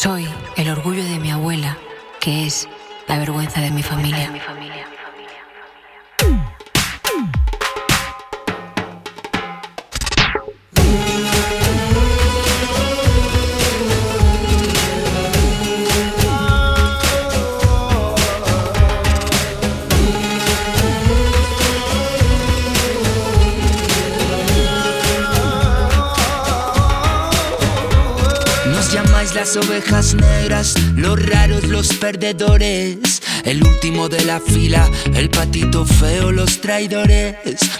Soy el orgullo de mi abuela, que es la vergüenza de mi familia. Las ovejas negras, los raros, los perdedores. El último de la fila, el patito feo, los traidores.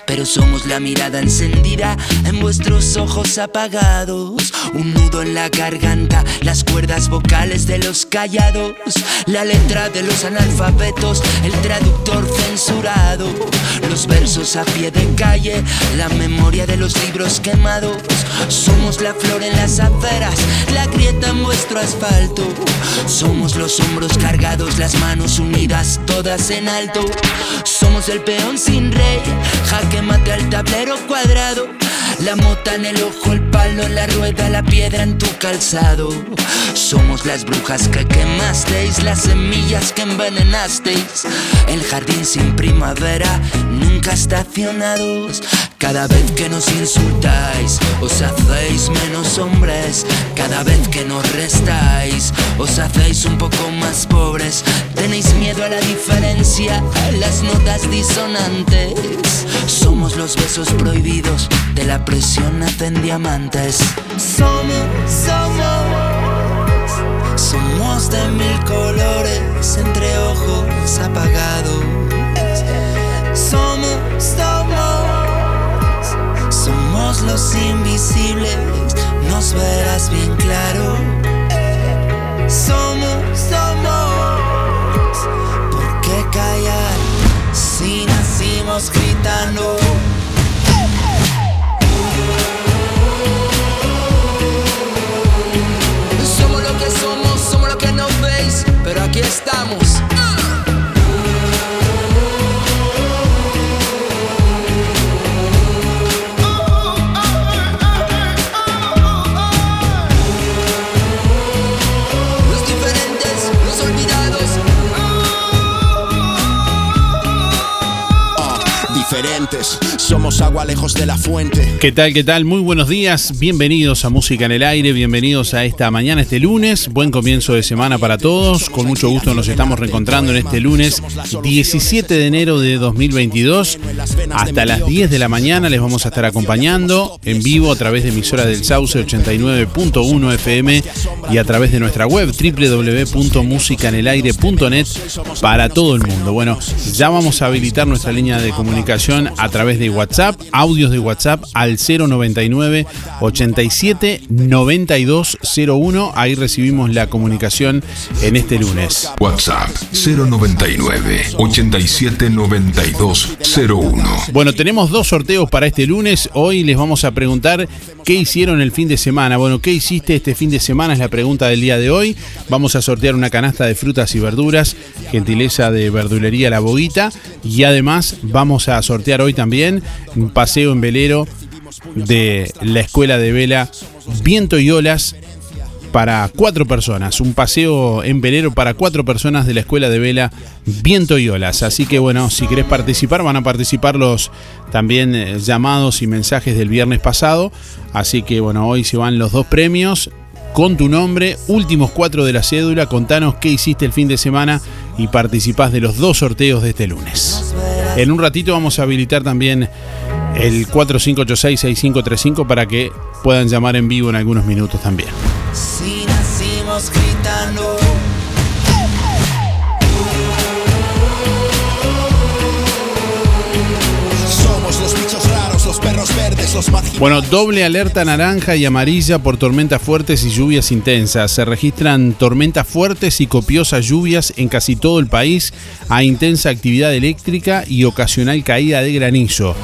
Pero somos la mirada encendida en vuestros ojos apagados. Un nudo en la garganta, las cuerdas vocales de los callados. La letra de los analfabetos, el traductor censurado. Los versos a pie de calle, la memoria de los libros quemados. Somos la flor en las aceras, la grieta en vuestro asfalto. Somos los hombros cargados, las manos unidas, todas en alto. Somos el peón sin rey, jaque mate al tablero cuadrado. La mota en el ojo, el palo la rueda, la piedra en tu calzado. Somos las brujas que quemasteis, las semillas que envenenasteis. El jardín sin primavera, nunca estacionados. Cada vez que nos insultáis, os hacéis menos hombres. Cada vez que nos restáis, os hacéis un poco más pobres. Tenéis miedo a la diferencia, a las notas disonantes. Somos los besos prohibidos, de la presión hacen diamantes. Somos, somos, somos de mil colores entre ojos apagados. Somos, somos, somos los invisibles, nos verás bien claro. Somos, somos, ¿por qué callar si nacimos gritando? Aquí estamos. Somos agua lejos de la fuente. ¿Qué tal? ¿Qué tal? Muy buenos días. Bienvenidos a Música en el Aire. Bienvenidos a esta mañana, este lunes. Buen comienzo de semana para todos. Con mucho gusto nos estamos reencontrando en este lunes 17 de enero de 2022. Hasta las 10 de la mañana les vamos a estar acompañando en vivo a través de emisora del Sauce 89.1 FM y a través de nuestra web www.musicanelaire.net para todo el mundo. Bueno, ya vamos a habilitar nuestra línea de comunicación a través de WhatsApp, audios de WhatsApp al 099 87 9201. Ahí recibimos la comunicación en este lunes. WhatsApp 099 87 9201. Bueno, tenemos dos sorteos para este lunes. Hoy les vamos a preguntar qué hicieron el fin de semana. Bueno, ¿qué hiciste este fin de semana? Es la pregunta del día de hoy. Vamos a sortear una canasta de frutas y verduras, gentileza de verdulería La Boguita. Y además vamos a sortear hoy también un paseo en velero de la escuela de vela Viento y Olas para cuatro personas. Un paseo en velero para cuatro personas de la escuela de vela Viento y Olas. Así que bueno, si querés participar, van a participar los también eh, llamados y mensajes del viernes pasado. Así que bueno, hoy se van los dos premios. Con tu nombre, últimos cuatro de la cédula, contanos qué hiciste el fin de semana y participás de los dos sorteos de este lunes. En un ratito vamos a habilitar también el 4586-6535 para que puedan llamar en vivo en algunos minutos también. Si nacimos gritando. Bueno, doble alerta naranja y amarilla por tormentas fuertes y lluvias intensas. Se registran tormentas fuertes y copiosas lluvias en casi todo el país, a intensa actividad eléctrica y ocasional caída de granizo.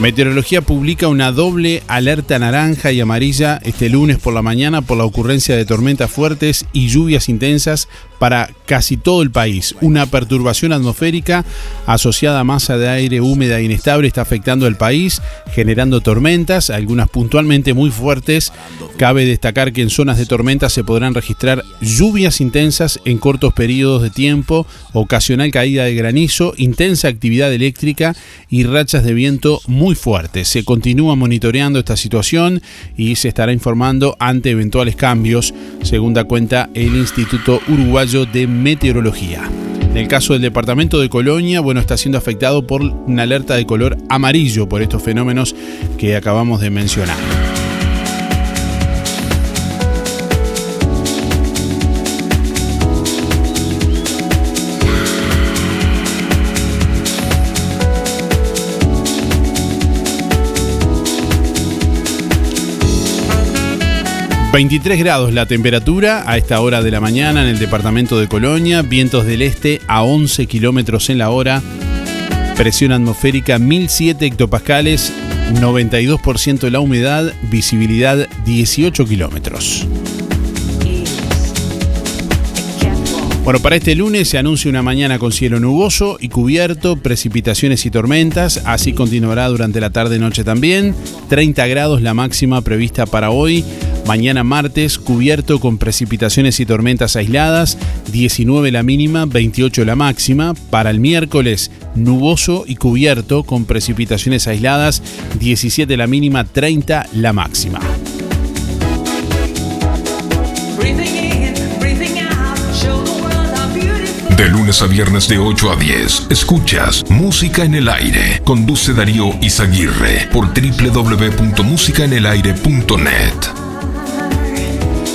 Meteorología publica una doble alerta naranja y amarilla este lunes por la mañana por la ocurrencia de tormentas fuertes y lluvias intensas para casi todo el país. Una perturbación atmosférica asociada a masa de aire húmeda e inestable está afectando el país, generando tormentas, algunas puntualmente muy fuertes. Cabe destacar que en zonas de tormenta se podrán registrar lluvias intensas en cortos periodos de tiempo, ocasional caída de granizo, intensa actividad eléctrica y rachas de viento muy fuertes. Se continúa monitoreando esta situación y se estará informando ante eventuales cambios, según da cuenta el Instituto De Meteorología. En el caso del departamento de Colonia, bueno, está siendo afectado por una alerta de color amarillo por estos fenómenos que acabamos de mencionar. 23 grados la temperatura a esta hora de la mañana en el departamento de Colonia, vientos del este a 11 kilómetros en la hora, presión atmosférica 1007 hectopascales, 92% de la humedad, visibilidad 18 kilómetros. Bueno, para este lunes se anuncia una mañana con cielo nuboso y cubierto, precipitaciones y tormentas, así continuará durante la tarde-noche también. 30 grados la máxima prevista para hoy. Mañana martes, cubierto con precipitaciones y tormentas aisladas, 19 la mínima, 28 la máxima. Para el miércoles, nuboso y cubierto con precipitaciones aisladas, 17 la mínima, 30 la máxima. De lunes a viernes de 8 a 10, escuchas Música en el Aire. Conduce Darío Izaguirre por www.musicaenelaire.net.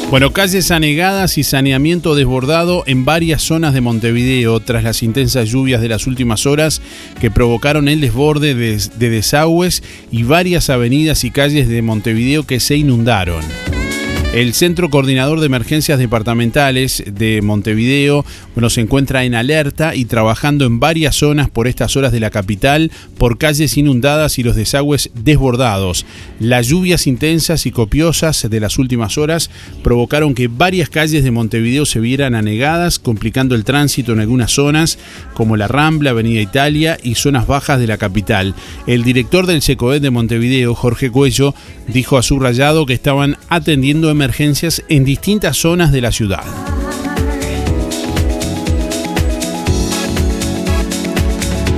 Bueno, calles anegadas y saneamiento desbordado en varias zonas de Montevideo tras las intensas lluvias de las últimas horas que provocaron el desborde de, desagües y varias avenidas y calles de Montevideo que se inundaron. El Centro Coordinador de Emergencias Departamentales de Montevideo bueno, se encuentra en alerta y trabajando en varias zonas por estas horas de la capital por calles inundadas y los desagües desbordados. Las lluvias intensas y copiosas de las últimas horas provocaron que varias calles de Montevideo se vieran anegadas, complicando el tránsito en algunas zonas como la Rambla, Avenida Italia y zonas bajas de la capital. El director del SECOED de Montevideo, Jorge Cuello, dijo a su rayado que estaban atendiendo emergencias en distintas zonas de la ciudad.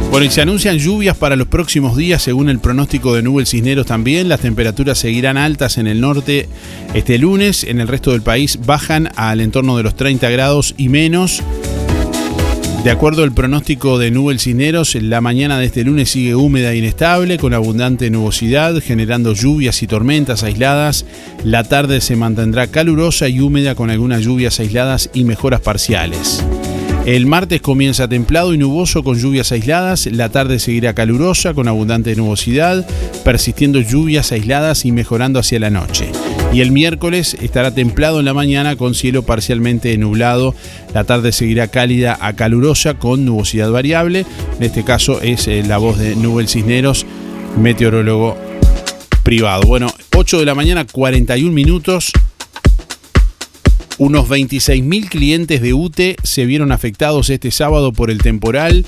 Bueno, y se anuncian lluvias para los próximos días según el pronóstico de Nubel Cisneros también. Las temperaturas seguirán altas en el norte este lunes. En el resto del país bajan al entorno de los 30 grados y menos. De acuerdo al pronóstico de Nubel Cisneros, la mañana de este lunes sigue húmeda e inestable, con abundante nubosidad, generando lluvias y tormentas aisladas. La tarde se mantendrá calurosa y húmeda con algunas lluvias aisladas y mejoras parciales. El martes comienza templado y nuboso con lluvias aisladas, la tarde seguirá calurosa con abundante nubosidad, persistiendo lluvias aisladas y mejorando hacia la noche. Y el miércoles estará templado en la mañana con cielo parcialmente nublado, la tarde seguirá cálida a calurosa con nubosidad variable, en este caso es eh, la voz de Nubel Cisneros, meteorólogo privado. Bueno, 8 de la mañana, 41 minutos. Unos 26.000 clientes de UTE se vieron afectados este sábado por el temporal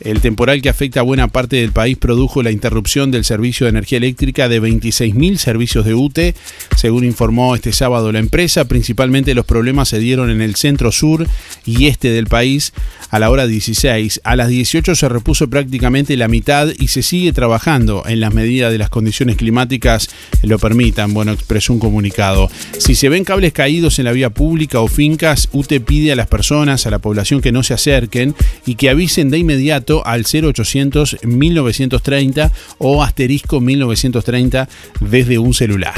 el temporal que afecta a buena parte del país produjo la interrupción del servicio de energía eléctrica de 26.000 servicios de UTE, según informó este sábado la empresa. Principalmente los problemas se dieron en el centro sur y este del país a la hora 16. A las 18 se repuso prácticamente la mitad y se sigue trabajando en las medidas de las condiciones climáticas lo permitan, bueno, expresó un comunicado. Si se ven cables caídos en la vía pública o fincas, UTE pide a las personas, a la población que no se acerquen y que avisen de inmediato al 0800 1930 o asterisco 1930 desde un celular.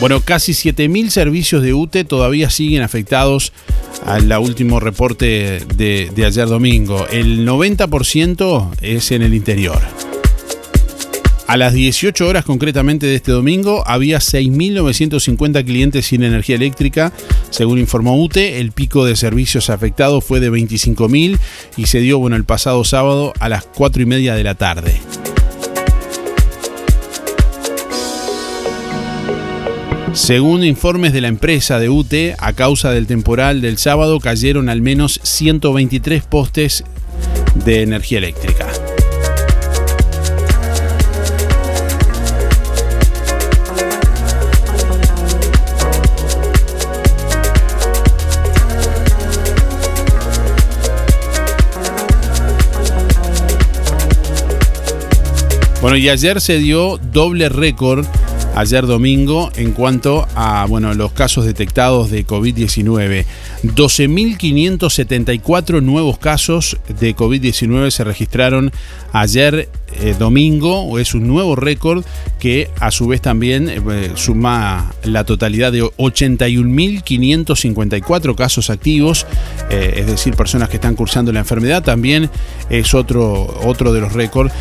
Bueno, casi 7.000 servicios de UTE todavía siguen afectados al último reporte de, de ayer domingo. El 90% es en el interior. A las 18 horas concretamente de este domingo había 6.950 clientes sin energía eléctrica. Según informó UTE, el pico de servicios afectados fue de 25.000 y se dio bueno, el pasado sábado a las 4 y media de la tarde. Según informes de la empresa de UTE, a causa del temporal del sábado cayeron al menos 123 postes de energía eléctrica. Bueno, y ayer se dio doble récord ayer domingo en cuanto a bueno, los casos detectados de COVID-19. 12.574 nuevos casos de COVID-19 se registraron ayer eh, domingo, es un nuevo récord que a su vez también eh, suma la totalidad de 81.554 casos activos, eh, es decir, personas que están cursando la enfermedad, también es otro, otro de los récords.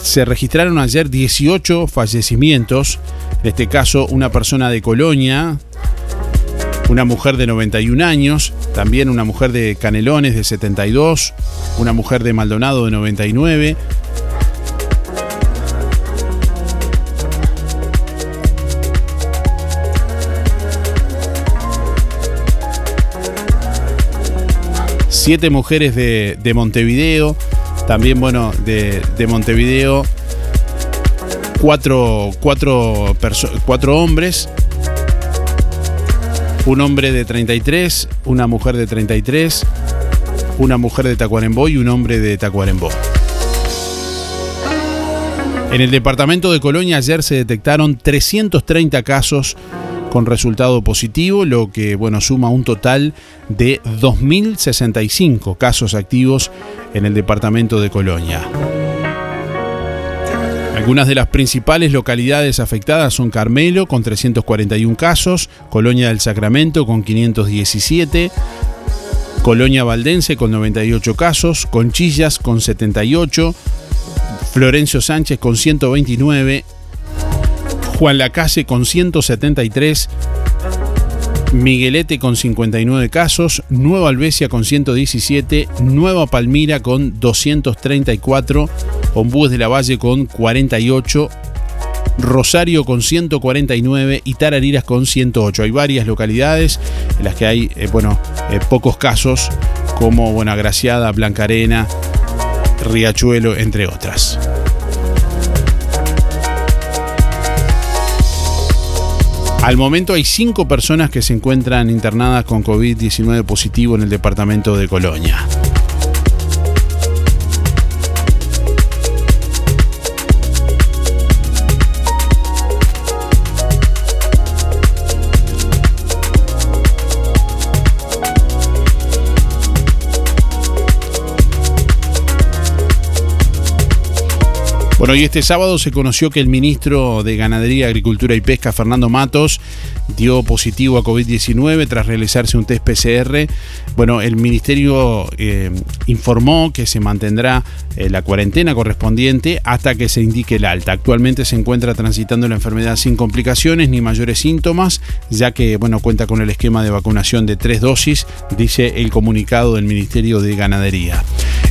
Se registraron ayer 18 fallecimientos, en este caso una persona de Colonia, una mujer de 91 años, también una mujer de Canelones de 72, una mujer de Maldonado de 99. Siete mujeres de, Montevideo, también bueno, de, Montevideo, cuatro, cuatro, cuatro hombres, un hombre de 33, una mujer de 33, una mujer de Tacuarembó y un hombre de Tacuarembó. En el departamento de Colonia ayer se detectaron 330 casos con resultado positivo, lo que bueno, suma un total de 2.065 casos activos en el departamento de Colonia. Algunas de las principales localidades afectadas son Carmelo con 341 casos, Colonia del Sacramento con 517, Colonia Valdense con 98 casos, Conchillas con 78, Florencio Sánchez con 129, Juan Lacase con 173, Miguelete con 59 casos, Nueva Albesia con 117, Nueva Palmira con 234, Ombúes de la Valle con 48, Rosario con 149 y Tarariras con 108. Hay varias localidades en las que hay eh, bueno, eh, pocos casos, como Buenagraciada, Blancarena, Riachuelo, entre otras. Al momento hay cinco personas que se encuentran internadas con COVID-19 positivo en el departamento de Colonia. Bueno, y este sábado se conoció que el ministro de Ganadería, Agricultura y Pesca, Fernando Matos, dio positivo a COVID-19 tras realizarse un test PCR. Bueno, el ministerio eh, informó que se mantendrá eh, la cuarentena correspondiente hasta que se indique el alta. Actualmente se encuentra transitando la enfermedad sin complicaciones ni mayores síntomas, ya que bueno, cuenta con el esquema de vacunación de tres dosis, dice el comunicado del Ministerio de Ganadería.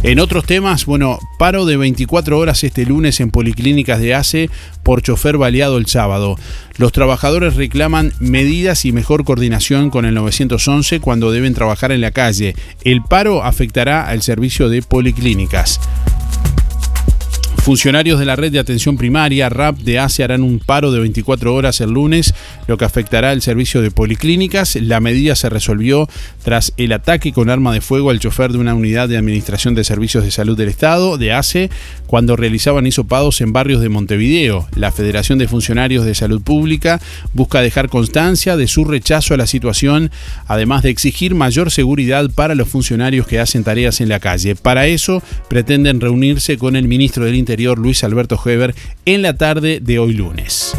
En otros temas, bueno, paro de 24 horas este lunes en policlínicas de ACE por chofer baleado el sábado. Los trabajadores reclaman medidas y mejor coordinación con el 911 cuando deben trabajar en la calle. El paro afectará al servicio de policlínicas. Funcionarios de la red de atención primaria, RAP de ACE, harán un paro de 24 horas el lunes, lo que afectará al servicio de policlínicas. La medida se resolvió tras el ataque con arma de fuego al chofer de una unidad de administración de servicios de salud del Estado, de ACE, cuando realizaban hisopados en barrios de Montevideo. La Federación de Funcionarios de Salud Pública busca dejar constancia de su rechazo a la situación, además de exigir mayor seguridad para los funcionarios que hacen tareas en la calle. Para eso pretenden reunirse con el ministro del Interior Luis Alberto Heber en la tarde de hoy lunes.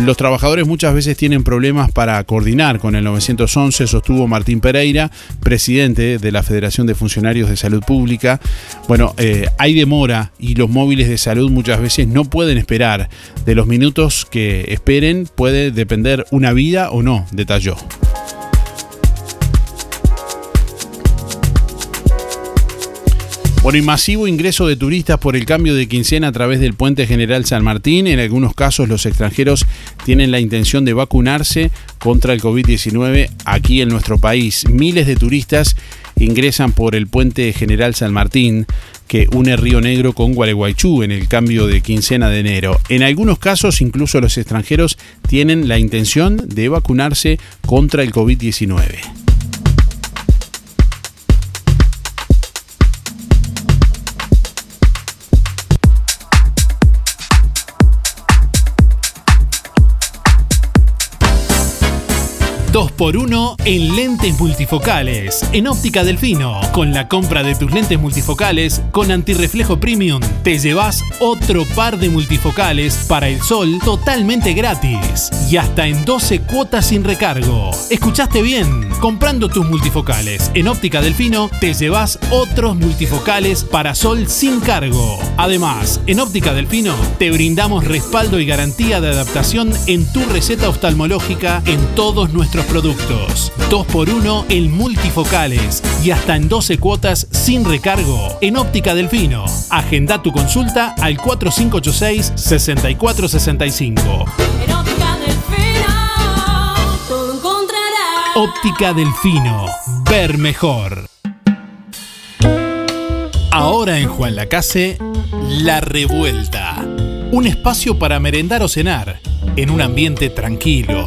Los trabajadores muchas veces tienen problemas para coordinar con el 911, sostuvo Martín Pereira, presidente de la Federación de Funcionarios de Salud Pública. Bueno, eh, hay demora y los móviles de salud muchas veces no pueden esperar. De los minutos que esperen puede depender una vida o no, detalló. Por el masivo ingreso de turistas por el cambio de quincena a través del puente general San Martín, en algunos casos los extranjeros tienen la intención de vacunarse contra el COVID-19 aquí en nuestro país. Miles de turistas ingresan por el puente general San Martín que une Río Negro con Gualeguaychú en el cambio de quincena de enero. En algunos casos, incluso los extranjeros tienen la intención de vacunarse contra el COVID-19. 2x1 en lentes multifocales. En Óptica Delfino, con la compra de tus lentes multifocales con antirreflejo premium, te llevas otro par de multifocales para el sol totalmente gratis y hasta en 12 cuotas sin recargo. ¿Escuchaste bien? Comprando tus multifocales en Óptica Delfino, te llevas otros multifocales para sol sin cargo. Además, en Óptica Delfino te brindamos respaldo y garantía de adaptación en tu receta oftalmológica en todos nuestros productos. 2x1 en multifocales y hasta en 12 cuotas sin recargo. En Óptica Delfino. Agenda tu consulta al 4586-6465. En Óptica Delfino, todo encontrarás. Óptica Delfino. Ver mejor. Ahora en Juan Lacase, La Revuelta. Un espacio para merendar o cenar, en un ambiente tranquilo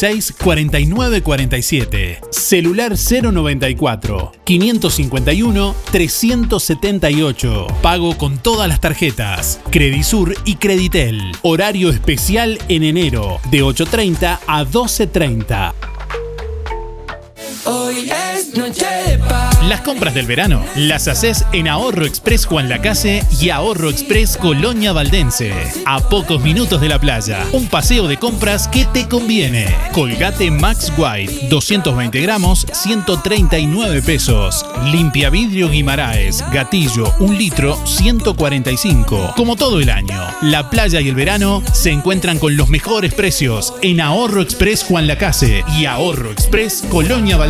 4947. Celular 094 551 378. Pago con todas las tarjetas. Credisur y Creditel. Horario especial en enero de 8.30 a 12.30. Hoy es noche. Las compras del verano las haces en Ahorro Express Juan Lacase y Ahorro Express Colonia Valdense. A pocos minutos de la playa. Un paseo de compras que te conviene. Colgate Max White, 220 gramos, 139 pesos. Limpia vidrio Guimaraes, gatillo, un litro, 145. Como todo el año, la playa y el verano se encuentran con los mejores precios en Ahorro Express Juan Lacase y Ahorro Express Colonia Valdense.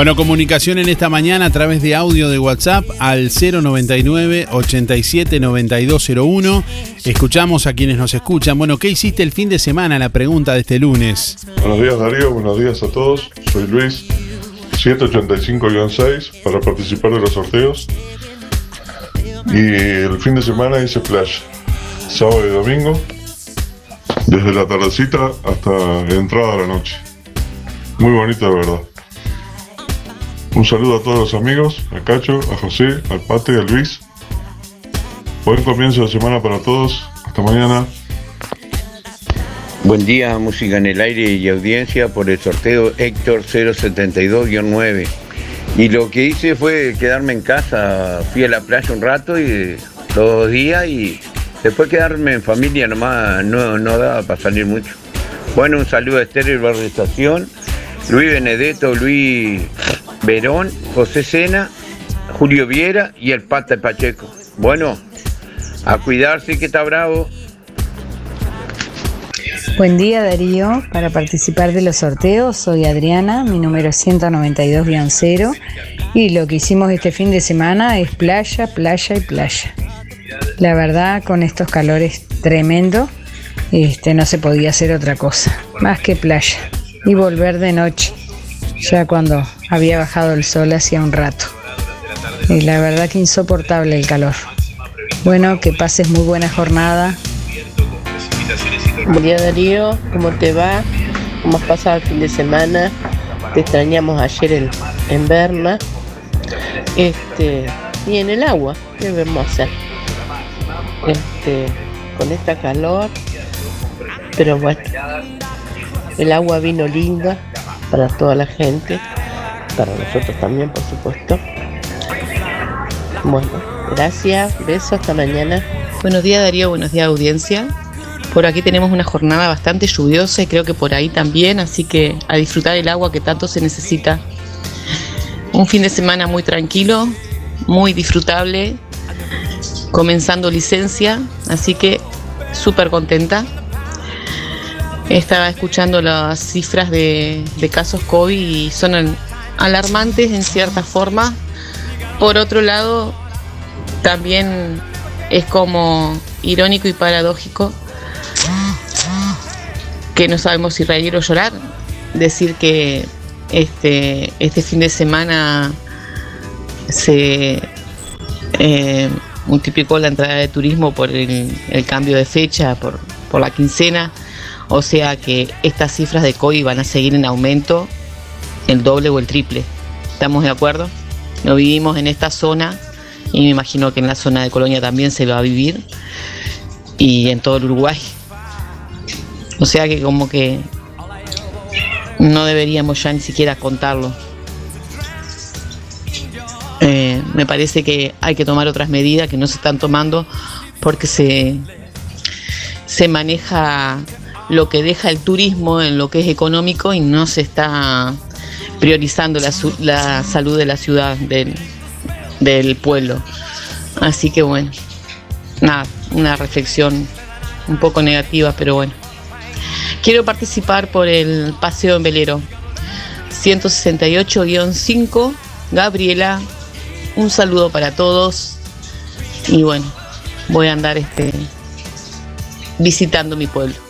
Bueno, comunicación en esta mañana a través de audio de WhatsApp al 099 87 9201. Escuchamos a quienes nos escuchan. Bueno, ¿qué hiciste el fin de semana? La pregunta de este lunes. Buenos días Darío, buenos días a todos. Soy Luis, 785-6 para participar de los sorteos. Y el fin de semana hice playa, sábado y domingo, desde la tardecita hasta entrada a la noche. Muy bonito de verdad. Un saludo a todos los amigos, a Cacho, a José, al Pate, a Luis. Buen comienzo de semana para todos. Hasta mañana. Buen día, música en el aire y audiencia por el sorteo Héctor 072-9. Y lo que hice fue quedarme en casa, fui a la playa un rato y todos los días y después quedarme en familia nomás no, no daba para salir mucho. Bueno, un saludo a Esther Barrio Estación, Luis Benedetto, Luis Verón, José Sena, Julio Viera y el Pata Pacheco. Bueno, a cuidarse que está bravo. Buen día Darío, para participar de los sorteos soy Adriana, mi número es 192-0 y lo que hicimos este fin de semana es playa, playa y playa. La verdad con estos calores tremendos este, no se podía hacer otra cosa, más que playa y volver de noche, ya cuando había bajado el sol hacía un rato. Y la verdad que insoportable el calor. Bueno, que pases muy buena jornada. Buen día Darío, ¿cómo te va? ¿Cómo has pasado el fin de semana? Te extrañamos ayer en, en. Este, y en el agua, ¿qué hacer? Este, con esta calor. Pero bueno, el agua vino linda para toda la gente, para nosotros también, por supuesto. Bueno, gracias, besos, hasta mañana. Buenos días Darío, buenos días audiencia. Por aquí tenemos una jornada bastante lluviosa y creo que por ahí también, así que a disfrutar el agua que tanto se necesita. Un fin de semana muy tranquilo, muy disfrutable, comenzando licencia, así que súper contenta. Estaba escuchando las cifras de, casos COVID y son al- alarmantes en cierta forma. Por otro lado, también es como irónico y paradójico que no sabemos si reír o llorar. Decir que este, este fin de semana se eh, multiplicó la entrada de turismo por el, cambio de fecha, por la quincena. O sea que estas cifras de COVID van a seguir en aumento el doble o el triple. ¿Estamos de acuerdo? No vivimos en esta zona y me imagino que en la zona de Colonia también se va a vivir y en todo el Uruguay. O sea que como que no deberíamos ya ni siquiera contarlo. Eh, me parece que hay que tomar otras medidas que no se están tomando porque se, se maneja lo que deja el turismo en lo que es económico y no se está priorizando la, la salud de la ciudad, del, del pueblo. Así que bueno, nada, una reflexión un poco negativa, pero bueno. Quiero participar por el paseo en velero. 168-5, Gabriela. Un saludo para todos. Y bueno, voy a andar este, visitando mi pueblo.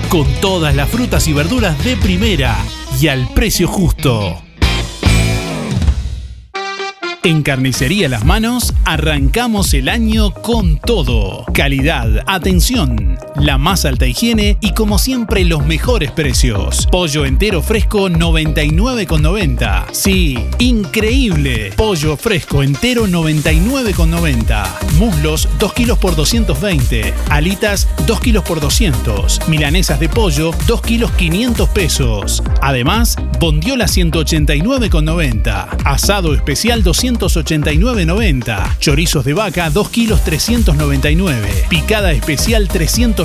con todas las frutas y verduras de primera y al precio justo. En Carnicería Las Manos arrancamos el año con todo. Calidad, atención, la más alta higiene y como siempre los mejores precios. Pollo entero fresco 99,90. Sí, increíble. Pollo fresco entero 99,90. Muslos 2 kilos por 220. Alitas 2 kilos por 200. Milanesas de pollo 2 kilos 500 pesos. Además, bondiola 189,90. Asado especial 289,90. Chorizos de vaca 2 kilos 399. Picada especial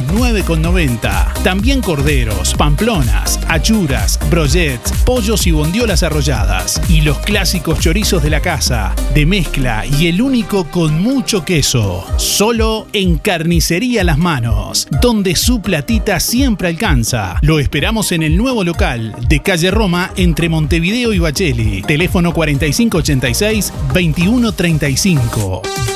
309,90. También corderos, pamplonas, achuras, brochets, pollos y bondiolas arrolladas. Y los clásicos chorizos de la casa, de mezcla y el único con mucho queso. Solo en Carnicería Las Manos, donde su platita siempre alcanza. Lo esperamos en el nuevo local de calle Roma entre Montevideo y Bacheli. Teléfono 4586 2135.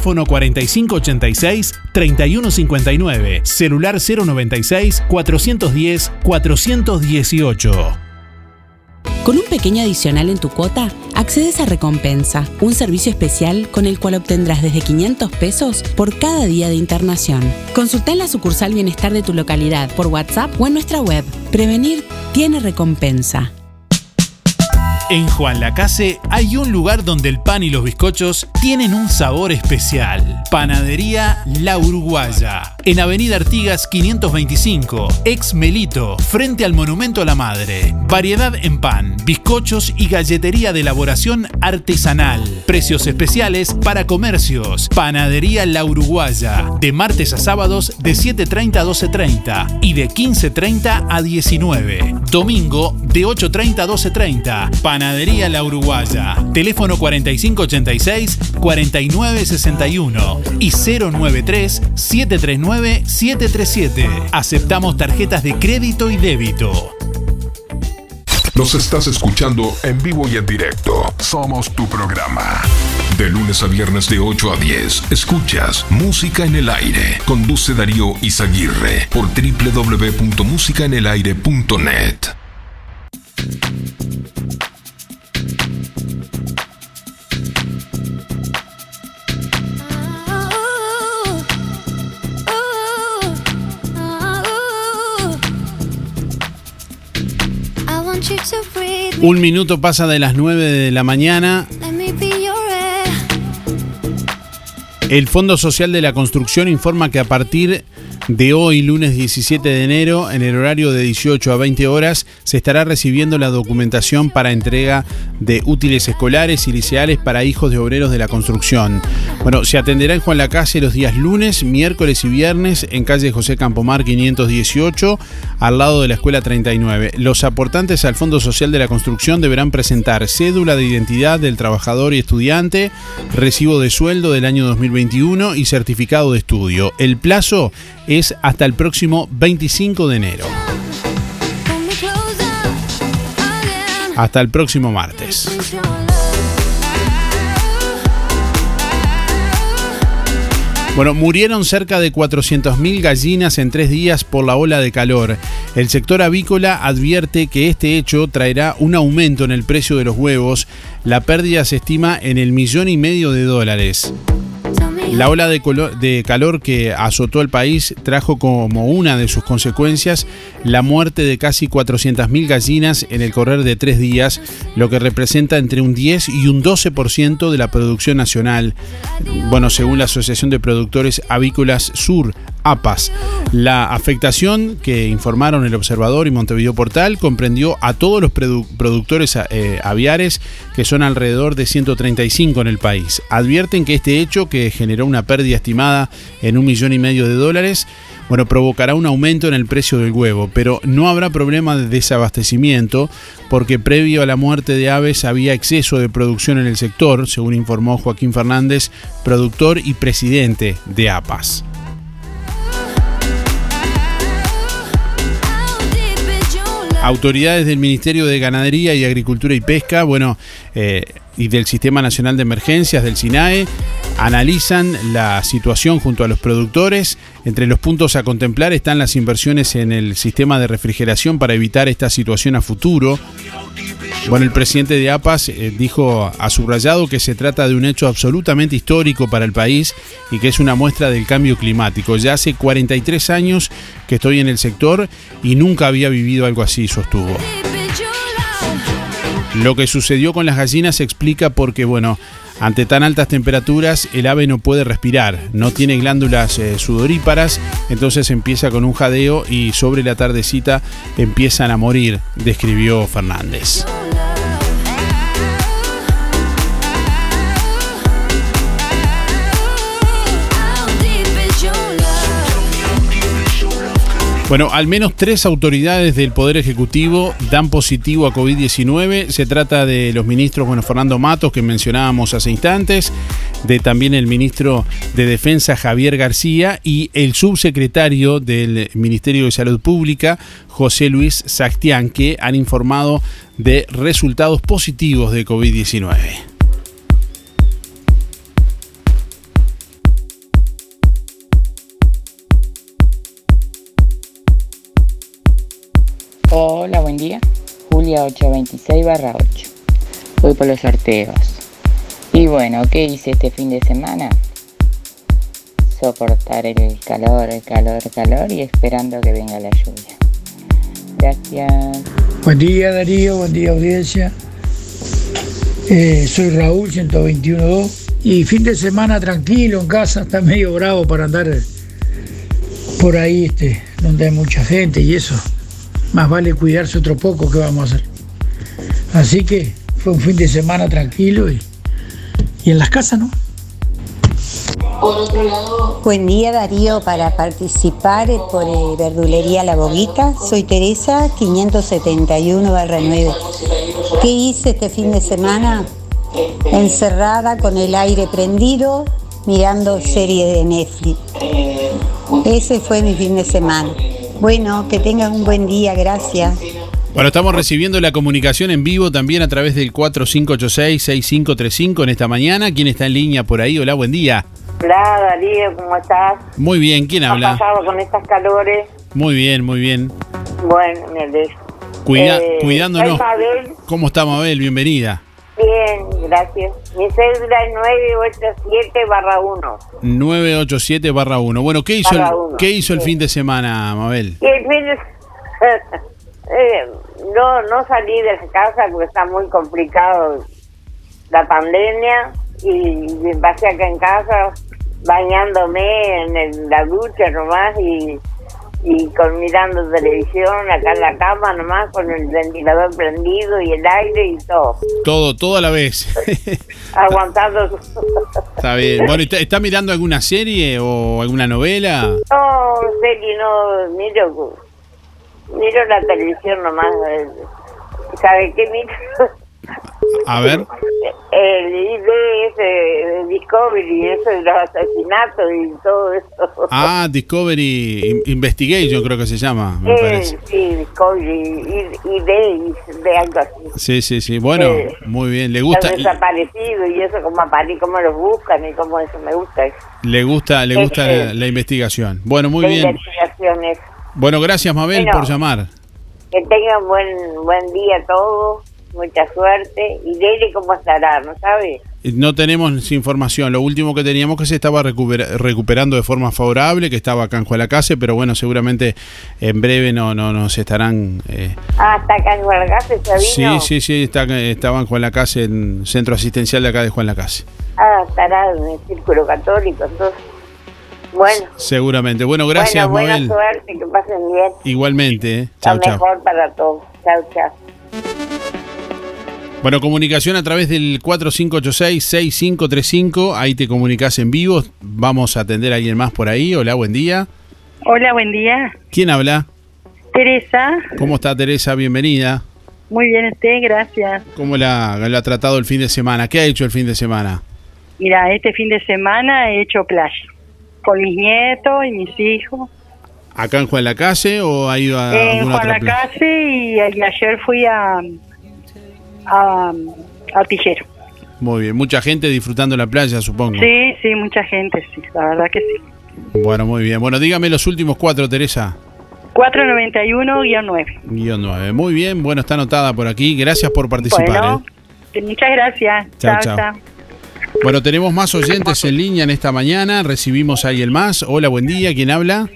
4586-3159. Celular 096-410-418. Con un pequeño adicional en tu cuota, accedes a Recompensa, un servicio especial con el cual obtendrás desde 500 pesos por cada día de internación. Consulta en la sucursal Bienestar de tu localidad por WhatsApp o en nuestra web. Prevenir tiene recompensa. En Juan Lacase hay un lugar donde el pan y los bizcochos tienen un sabor especial. Panadería La Uruguaya. En Avenida Artigas 525, ex Melito, frente al Monumento a la Madre. Variedad en pan, bizcochos y galletería de elaboración artesanal. Precios especiales para comercios. Panadería La Uruguaya. De martes a sábados de 7.30 a 12.30 y de 15.30 a 19. Domingo de 8.30 a 12.30. Panadería La Uruguaya. Teléfono 4586-4961 y 093-739-737. Aceptamos tarjetas de crédito y débito. Nos estás escuchando en vivo y en directo. Somos tu programa. De lunes a viernes de 8 a 10, escuchas Música en el Aire. Conduce Darío Izaguirre por www.musicaenelaire.net. Un minuto pasa de las 9 de la mañana. El Fondo Social de la Construcción informa que a partir de hoy, lunes 17 de enero, en el horario de 18 a 20 horas, se estará recibiendo la documentación para entrega de útiles escolares y liceales para hijos de obreros de la construcción. Bueno, se atenderá en Juan Lacase los días lunes, miércoles y viernes en calle José Campomar 518, al lado de la Escuela 39. Los aportantes al Fondo Social de la Construcción deberán presentar cédula de identidad del trabajador y estudiante, recibo de sueldo del año 2021 y certificado de estudio. El plazo hasta el próximo 25 de enero. Hasta el próximo martes. Bueno, murieron cerca de 400.000 gallinas en tres días por la ola de calor. El sector avícola advierte que este hecho traerá un aumento en el precio de los huevos. La pérdida se estima en el millón y medio de dólares. La ola de, calor que azotó el país trajo como una de sus consecuencias la muerte de casi 400.000 gallinas en el correr de tres días, lo que representa entre un 10 y un 12% de la producción nacional. Bueno, según la Asociación de Productores Avícolas Sur, APAS. La afectación que informaron el Observador y Montevideo Portal comprendió a todos los productores eh, aviares, que son alrededor de 135 en el país. Advierten que este hecho, que generó una pérdida estimada en un millón y medio de dólares, bueno, provocará un aumento en el precio del huevo, pero no habrá problema de desabastecimiento porque previo a la muerte de aves había exceso de producción en el sector, según informó Joaquín Fernández, productor y presidente de APAS. Autoridades del Ministerio de Ganadería y Agricultura y Pesca, bueno, eh, y del Sistema Nacional de Emergencias, del SINAE, analizan la situación junto a los productores. Entre los puntos a contemplar están las inversiones en el sistema de refrigeración para evitar esta situación a futuro. Bueno, el presidente de APAS eh, dijo, a subrayado que se trata de un hecho absolutamente histórico para el país y que es una muestra del cambio climático. Ya hace 43 años que estoy en el sector y nunca había vivido algo así, sostuvo. Lo que sucedió con las gallinas se explica porque, bueno, ante tan altas temperaturas el ave no puede respirar, no tiene glándulas eh, sudoríparas, entonces empieza con un jadeo y sobre la tardecita empiezan a morir, describió Fernández. Bueno, al menos tres autoridades del Poder Ejecutivo dan positivo a COVID-19. Se trata de los ministros, bueno, Fernando Matos, que mencionábamos hace instantes, de también el ministro de Defensa, Javier García, y el subsecretario del Ministerio de Salud Pública, José Luis Sastián, que han informado de resultados positivos de COVID-19. Hola, buen día. Julia 826 barra 8. Voy por los sorteos. Y bueno, ¿qué hice este fin de semana? Soportar el calor, el calor, el calor y esperando que venga la lluvia. Gracias. Buen día Darío, buen día audiencia. Eh, soy Raúl 121.2 y fin de semana tranquilo en casa, está medio bravo para andar por ahí este, donde hay mucha gente y eso más vale cuidarse otro poco que vamos a hacer. Así que fue un fin de semana tranquilo y, en las casas, ¿no? Por otro lado. Buen día Darío para participar por eh, Verdulería La Boguita. Soy Teresa 571 9. ¿Qué hice este fin de semana? Encerrada con el aire prendido, mirando series de Netflix. Ese fue mi fin de semana. Bueno, que tengan un buen día, gracias. Bueno, estamos recibiendo la comunicación en vivo también a través del 4586-6535 en esta mañana. ¿Quién está en línea por ahí? Hola, buen día. Hola, Darío, ¿cómo estás? Muy bien, ¿quién habla? ¿Qué ha pasado con estas calores? Muy bien, muy bien. Bueno, me alegro. Cuida, eh, cuidándonos. ¿Cómo está Mabel? Bienvenida. Bien, gracias. Mi cédula es 987 barra 1. 987 barra 1. Bueno, ¿qué hizo, el, ¿qué hizo el fin de semana, Mabel? El fin de... eh, no, no salí de la casa porque está muy complicado la pandemia y me pasé acá en casa bañándome en la ducha nomás y y con mirando televisión acá en la cama nomás con el ventilador prendido y el aire y todo. Todo, todo a la vez. Aguantando. Está bien. Bueno, ¿está, mirando alguna serie o alguna novela? No, serie no, miro, miro la televisión nomás. Eh, ¿Sabe qué miro? A ver. El IBS, Discovery, eso de los asesinatos y todo eso. Ah, Discovery In- Investigation creo que se llama, me Eh, parece. sí, Discovery y de, algo así. Sí, sí, sí. Bueno, Eh, muy bien. Le gusta, Los desaparecidos y eso, como apare cómo los buscan y cómo eso me gusta. eso. le gusta, le gusta eh. la, la investigación. Bueno, muy bien. Bueno, gracias Mabel Bueno. por llamar. Que tengan buen buen día todos, mucha suerte. Y Dele, ¿cómo estará? ¿No sabe? No tenemos información. Lo último que teníamos que se estaba recupera- recuperando de forma favorable, que estaba acá en Jualacase, pero bueno, seguramente en breve no, no nos estarán. eh, Ah, está acá en Guargate, ¿se sí, sí, sí, está, estaba en Juan Lacase, en centro asistencial de acá de Juan Lacase. Ah, estará en el círculo católico, entonces. Bueno, Seguramente. Bueno, gracias bueno, buena Mabel. suerte, que pasen bien. Igualmente. eh. Lo Chao, chao. mejor para todos. Chao, chao. Bueno, comunicación a través del 4586-6535. Ahí te comunicas en vivo. Vamos a atender a alguien más por ahí. Hola, buen día. Hola, buen día. ¿Quién habla? Teresa. ¿Cómo está Teresa? Bienvenida. Muy bien, usted, gracias. ¿Cómo la, la ha tratado el fin de semana? ¿Qué ha hecho el fin de semana? Mira, este fin de semana he hecho playa con mis nietos y mis hijos ¿Acá en Juan Lacase o ha ido a en Juan playa? Lacase y, y ayer fui a, a, a Tijero. Muy bien. Mucha gente disfrutando la playa, supongo. Sí, sí, mucha gente, sí, la verdad que sí. Bueno, muy bien. Bueno, dígame los últimos cuatro, Teresa. 491-9. Guión 9. Muy bien. Bueno, está anotada por aquí. Gracias por participar. Bueno, ¿eh? muchas gracias. Chao, chao. Bueno, tenemos más oyentes en línea en esta mañana. Recibimos a alguien más. Hola, buen día. ¿Quién habla?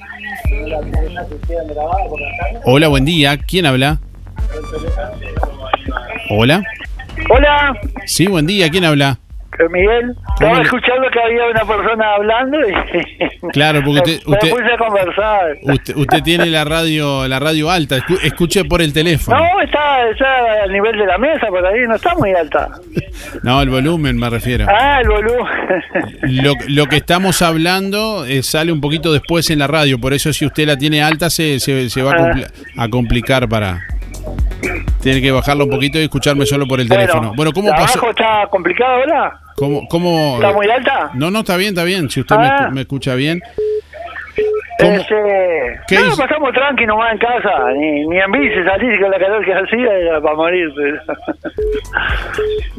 Hola, buen día. ¿Quién habla? Hola. Hola, Sí, buen día. ¿Quién habla? eh, Miguel. Estaba escuchando que había una persona hablando y Claro, porque usted, me usted, puse a conversar. usted, usted tiene la radio, la radio alta. Escu- Escuche por el teléfono. No, está, está al nivel de la mesa por ahí, no está muy alta. No, el volumen me refiero. Ah, el volumen. Lo, lo que estamos hablando eh, sale un poquito después en la radio, por eso si usted la tiene alta se, se, se va a, Ah. a complicar para... Tiene que bajarlo un poquito y escucharme solo por el teléfono. Bueno, ¿cómo ¿de pasó? abajo está complicado ahora? ¿Cómo, cómo, ¿Está muy alta? No, no, está bien, está bien. Si usted me Ah. me, escucha bien. ¿Cómo? Este, ¿Qué no, pasamos tranqui nomás en casa, ni, ni en bici salí con la calor que hacía era para morirse.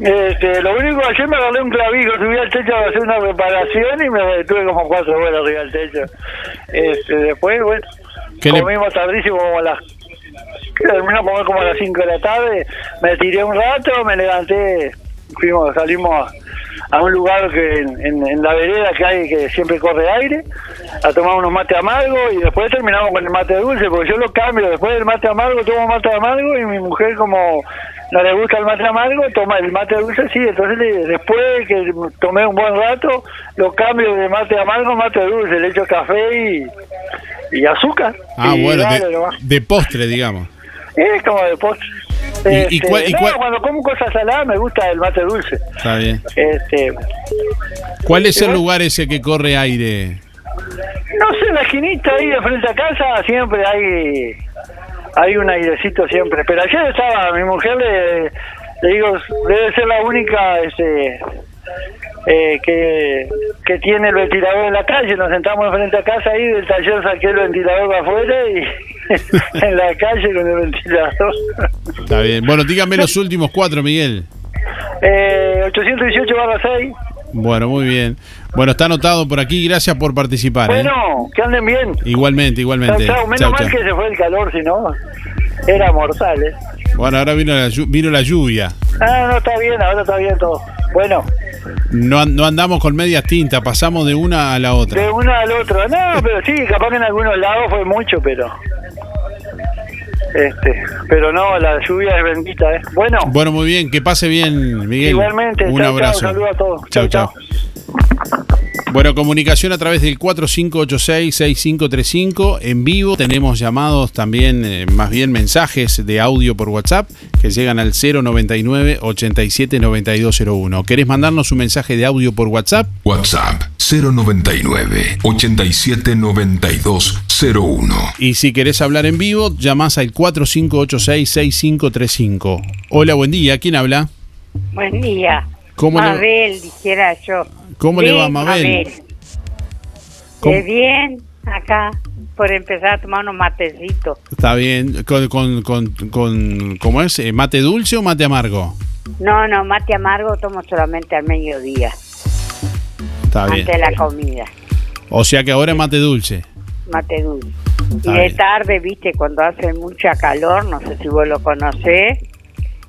este, lo único, ayer me agarré un clavijo, subí al techo a hacer una reparación y me tuve como cuatro vuelas arriba del techo. Este, después, bueno, ¿Qué le- comimos tardísimo como a las... Comer como a las 5 de la tarde, me tiré un rato, me levanté, fuimos, salimos a, un lugar que en, en- en la vereda que hay que siempre corre aire, a tomar unos mates amargos y después terminamos con el mate dulce, porque yo lo cambio, después del mate amargo tomo mate amargo y mi mujer como no le gusta el mate amargo, toma el mate dulce, sí, entonces le- después que tomé un buen rato, lo cambio de mate amargo a mate dulce, le echo café y, y azúcar. Ah, Y bueno, de, de postre, digamos. Es como de postre. ¿Y- y Este, cuál- y no, cuál- cuando como cosas saladas me gusta el mate dulce. Está bien. Este, ¿Cuál es el lugar ese que corre aire? no sé, la esquinita ahí de frente a casa siempre hay hay un airecito siempre. Pero ayer estaba, mi mujer le, le digo, debe ser la única este eh, que, que tiene el ventilador en la calle. Nos sentamos enfrente a casa ahí, del taller saqué el ventilador para afuera y en la calle con el ventilador. Está bien. Bueno, dígame los últimos cuatro, Miguel. Eh, 818 barra 6. Bueno, muy bien. Bueno, está anotado por aquí. Gracias por participar. ¿eh? Bueno, que anden bien. Igualmente, igualmente. Chao. Menos mal que se fue el calor, si no, era mortal, ¿eh? Bueno, ahora vino la, vino la lluvia. Ah, no, está bien, ahora está bien todo. Bueno, No, no andamos con medias tintas, pasamos de una a la otra. de uno al otro. No, pero sí, capaz que en algunos lados fue mucho, pero... Este, pero no, la lluvia es bendita, ¿eh? Bueno, Bueno, muy bien, que pase bien, Miguel. igualmente, Un chao, abrazo. saludos a todos. Chao, chao. Bueno, comunicación a través del 4586-6535 en vivo. Tenemos llamados también, eh, más bien mensajes de audio por WhatsApp que llegan al 099-879201. ¿Querés mandarnos un mensaje de audio por WhatsApp? WhatsApp 099 87 92 01. Y si querés hablar en vivo, llamás al 4586-6535. Hola, buen día. ¿Quién habla? Buen día. ¿Cómo le, Mabel, dijera yo. ¿Cómo le va, Bien, Mabel? ¿Cómo? Eh, bien, acá, por empezar a tomar unos matecitos. está bien? ¿Con, con, con, con- ¿Cómo es? Eh, ¿Mate dulce o mate amargo? No, no, mate amargo tomo solamente al mediodía, Está bien. antes de la comida. O sea que ahora es mate dulce. Mate dulce. Está y de bien. tarde, viste, cuando hace mucha calor, no sé si vos lo conocés,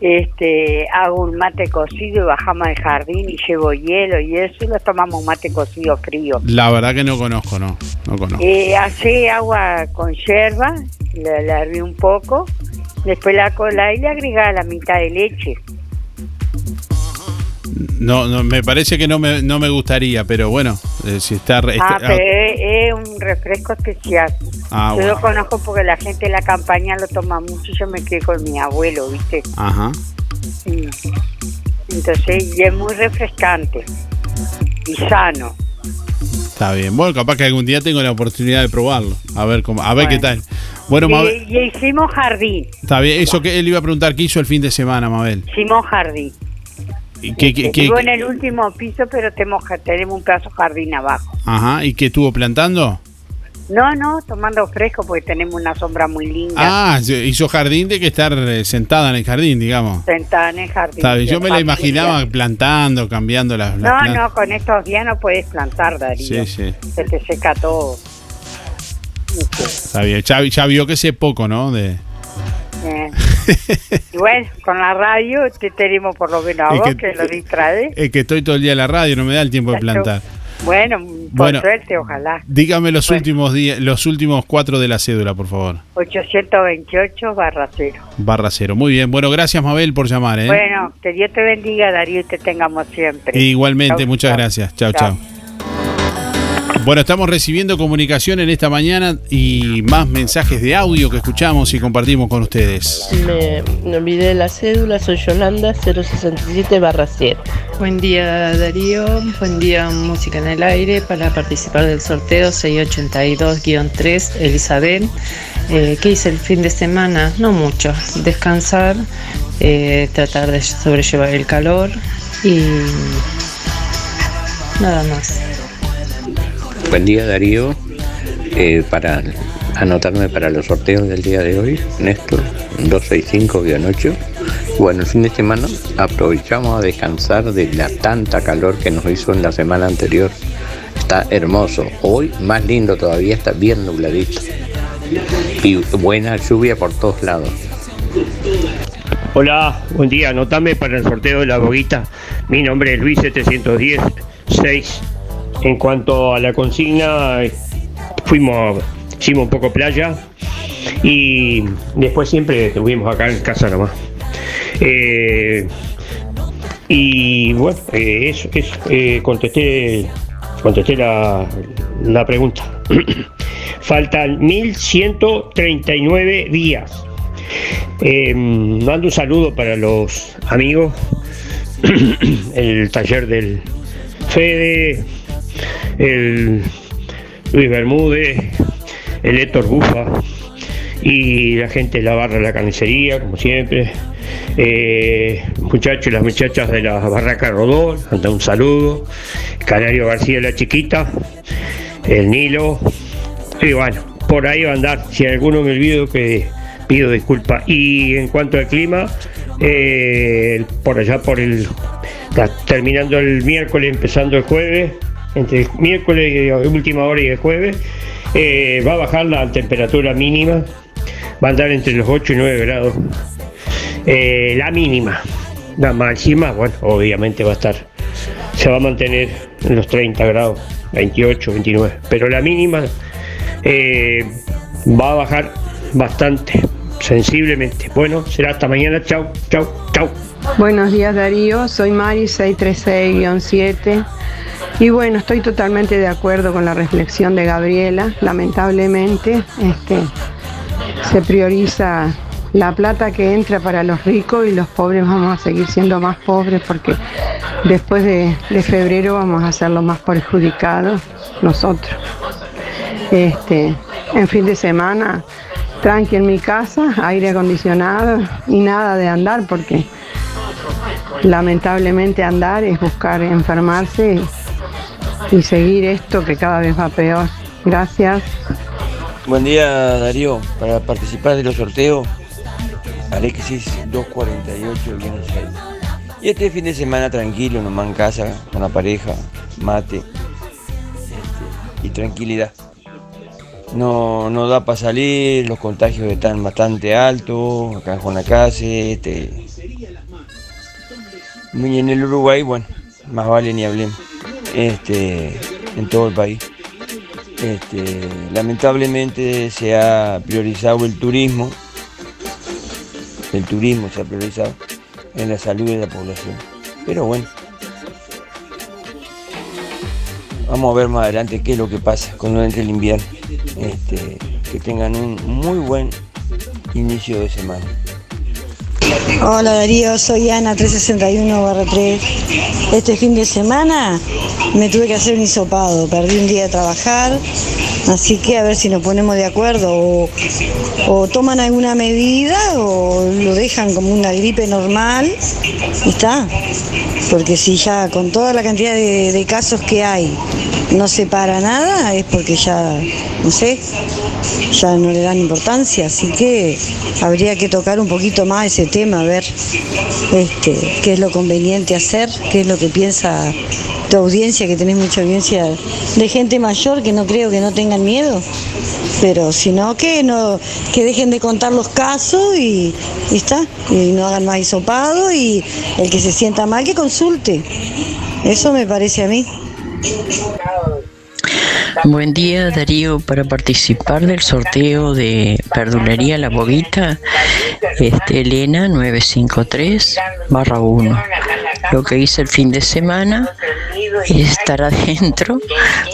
este, hago un mate cocido y bajamos al jardín y llevo hielo y eso y lo tomamos mate cocido frío. La verdad que no conozco, no. No conozco. Eh, hace agua con yerba, la, la herví un poco, después la cola y le agregaba la mitad de leche. No, no, me parece que no me, no me gustaría, pero bueno, eh, si está... re- Ah, está- pero es, es un refresco especial. Ah, yo lo conozco porque la gente de la campaña lo toma mucho y yo me quedé con mi abuelo, ¿viste? Ajá. Sí. Entonces, y es muy refrescante y sano. Está bien. Bueno, capaz que algún día tengo la oportunidad de probarlo. A ver cómo, a ver qué tal. Bueno, y, Mabel, y hicimos jardín, está bien. Eso que él iba a preguntar, ¿qué hizo el fin de semana, Mabel? hicimos jardín. ¿Y qué, qué- qué- Vivo en el último piso, pero tenemos, tenemos un pedazo de jardín abajo. Ajá, ¿y qué estuvo plantando? No, no, tomando fresco porque tenemos una sombra muy linda. Ah, hizo jardín de que estar eh, sentada en el jardín, digamos. Sentada en el jardín. Está bien, yo me la imaginaba plantando, cambiando las, las No, plantas. no, con estos días no puedes plantar, Darío. Sí, sí, Se te seca todo. está bien. Ya, ya vio que sé poco, ¿no? De, Eh. y bueno, con la radio te tenemos por lo menos a vos que- que, lo distrae. es que estoy todo el día en la radio, no me da el tiempo de plantar. Bueno, por Bueno. suerte, ojalá. Dígame los últimos días, los últimos cuatro de la cédula, por favor. 828 barra cero. Barra cero. Muy bien. Bueno, gracias, Mabel, por llamar, ¿eh? Bueno, que Dios te bendiga, Darío, y te tengamos siempre. Igualmente, Chau, muchas chau. gracias. Chao, chao. Bueno, estamos recibiendo comunicación en esta mañana y más mensajes de audio que escuchamos y compartimos con ustedes. Me, me olvidé de la cédula, soy Yolanda 067 barra 0. Buen día Darío, buen día Música en el Aire para participar del sorteo 682-3 Elizabeth. Eh, ¿Qué hice el fin de semana? No mucho, descansar, eh, tratar de sobrellevar el calor y nada más. Buen día Darío, Eh, para anotarme para los sorteos del día de hoy, Néstor 265-8. Bueno, el fin de semana aprovechamos a descansar de la tanta calor que nos hizo en la semana anterior. Está hermoso, hoy más lindo todavía, está bien nubladito. Y buena lluvia por todos lados. Hola, buen día. Anotame para el sorteo de la boguita. Mi nombre es Luis 710 6. En cuanto a la consigna, fuimos, hicimos un poco playa y después siempre estuvimos acá en casa nomás. Eh, y bueno, eh, eso, eso, eh, contesté, contesté la, la pregunta. Faltan 1139 días. Mando un saludo para los amigos, el taller del Fede, el Luis Bermúdez, el Héctor Bufa y la gente de la barra de la carnicería, como siempre. Eh, muchachos y las muchachas de la barraca Rodón, manda un saludo. Canario García la chiquita, el Nilo. Y bueno, por ahí va a andar. Si alguno me olvido que pido disculpas. Y en cuanto al clima, eh, por allá por el terminando el miércoles, empezando el jueves, entre el miércoles y última hora y el jueves, eh, va a bajar la temperatura mínima, va a andar entre los 8 y 9 grados. Eh, la mínima, la máxima, bueno, obviamente va a estar, se va a mantener en los 30 grados, 28, 29, pero la mínima eh, va a bajar bastante, sensiblemente. Bueno, será hasta mañana, chau, chau, chau. Buenos días Darío, soy Mari 636-7 y bueno, estoy totalmente de acuerdo con la reflexión de Gabriela. Lamentablemente este, se prioriza la plata que entra para los ricos y los pobres vamos a seguir siendo más pobres porque después de, de febrero vamos a ser los más perjudicados nosotros. Este, en fin de semana, tranqui en mi casa, aire acondicionado y nada de andar porque lamentablemente andar es buscar enfermarse y seguir esto que cada vez va peor. Gracias. Buen día Darío, para participar de los sorteos, Alexis 248 Y este fin de semana tranquilo, nomás en casa, con la pareja, mate este, y tranquilidad. No, no da para salir, los contagios están bastante altos, acá en Juanacase, este. Y en el Uruguay, bueno, más vale ni hablemos. Este, en todo el país. Este, lamentablemente se ha priorizado el turismo, el turismo se ha priorizado en la salud de la población. Pero bueno, vamos a ver más adelante qué es lo que pasa cuando entre el invierno. Este, que tengan un muy buen inicio de semana. Hola Darío, soy Ana 361-3. Este fin de semana me tuve que hacer un hisopado, perdí un día de trabajar, así que a ver si nos ponemos de acuerdo o, toman alguna medida o lo dejan como una gripe normal y está. Porque si ya con toda la cantidad de, de casos que hay no se para nada, es porque ya, no sé, ya no le dan importancia, así que habría que tocar un poquito más ese tema, a ver este, qué es lo conveniente hacer, qué es lo que piensa tu audiencia, que tenés mucha audiencia de gente mayor que no creo que no tengan miedo, pero si no, que no, que dejen de contar los casos y, está, y no hagan más hisopado y el que se sienta mal que consulte. Eso me parece a mí. Buen día Darío, para participar del sorteo de Verdulería La Boguita, este, Elena 953 barra 1. Lo que hice el fin de semana es estar adentro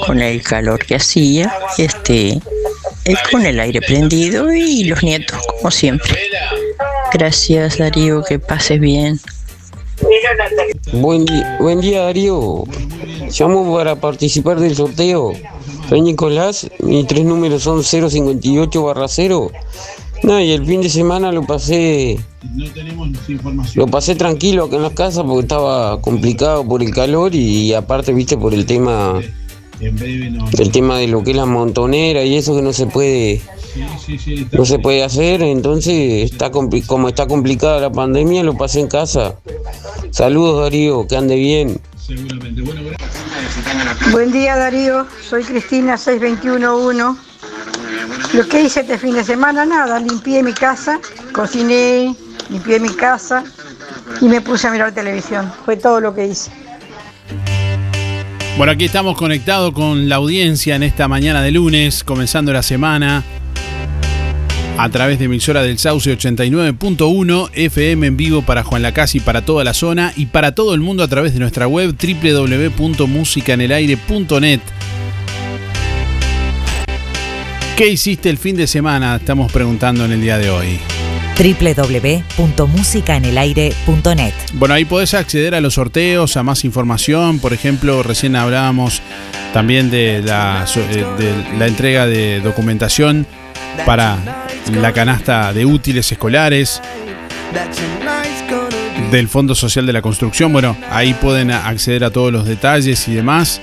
con el calor que hacía, este, con el aire prendido y los nietos como siempre. Gracias Darío, que pases bien. Buen, buen día Darío, llamo para participar del sorteo. Soy Nicolás, mis tres números son 058 barra 0. No, y el fin de semana lo pasé. Lo pasé tranquilo acá en la casa porque estaba complicado por el calor y, aparte, viste, por el tema. El tema de lo que es la montonera y eso que no se puede. No se puede hacer, entonces está como está complicada la pandemia, lo pasé en casa. Saludos Darío, que ande bien. Buen día Darío, soy Cristina 6211. Lo que hice este fin de semana, nada, limpié mi casa, cociné, limpié mi casa y me puse a mirar televisión. Fue todo lo que hice. Bueno, aquí estamos conectados con la audiencia en esta mañana de lunes, comenzando la semana a través de emisora del Sauce 89.1 FM en vivo para Juan Lacasi, para toda la zona y para todo el mundo a través de nuestra web www.musicanelaire.net. ¿Qué hiciste el fin de semana? Estamos preguntando en el día de hoy www.musicaenelaire.net. Bueno, ahí podés acceder a los sorteos, a más información. Por ejemplo, recién hablábamos también de la, de la entrega de documentación para la canasta de útiles escolares del Fondo Social de la Construcción. Bueno, ahí pueden acceder a todos los detalles y demás.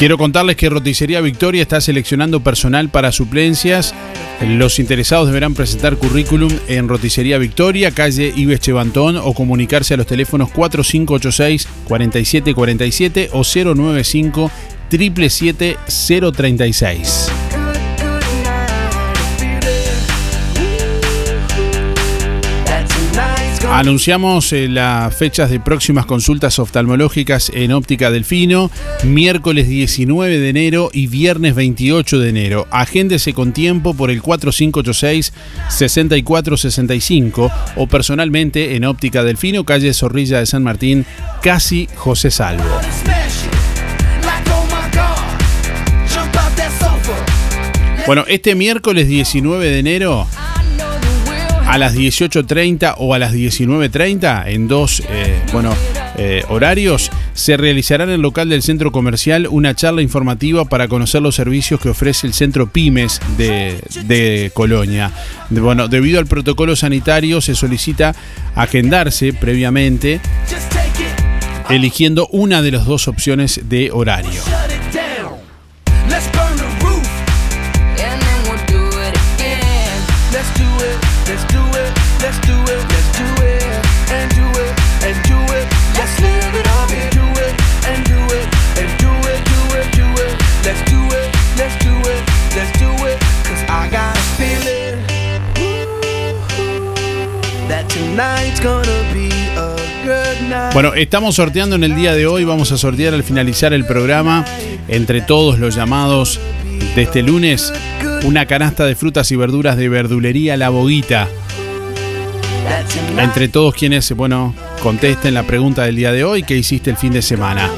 Quiero contarles que Roticería Victoria está seleccionando personal para suplencias. Los interesados deberán presentar currículum en Roticería Victoria, calle Ives Chevantón o comunicarse a los teléfonos 4586-4747 o 095 777 Anunciamos eh, las fechas de próximas consultas oftalmológicas en Óptica Delfino, miércoles 19 de enero y viernes 28 de enero. Agéndese con tiempo por el 4586-6465 o personalmente en Óptica Delfino, calle Zorrilla de San Martín, casi José Salvo. Bueno, este miércoles 19 de enero a las 18.30 o a las 19.30 en dos, eh, eh, horarios, se realizará en el local del centro comercial una charla informativa para conocer los servicios que ofrece el centro Pymes de, de Colonia. Bueno, debido al protocolo sanitario se solicita agendarse previamente eligiendo una de las dos opciones de horario. Bueno, estamos sorteando en el día de hoy, vamos a sortear al finalizar el programa, entre todos los llamados de este lunes, una canasta de frutas y verduras de verdulería La Boguita. Entre todos quienes, bueno, contesten la pregunta del día de hoy, ¿qué hiciste el fin de semana?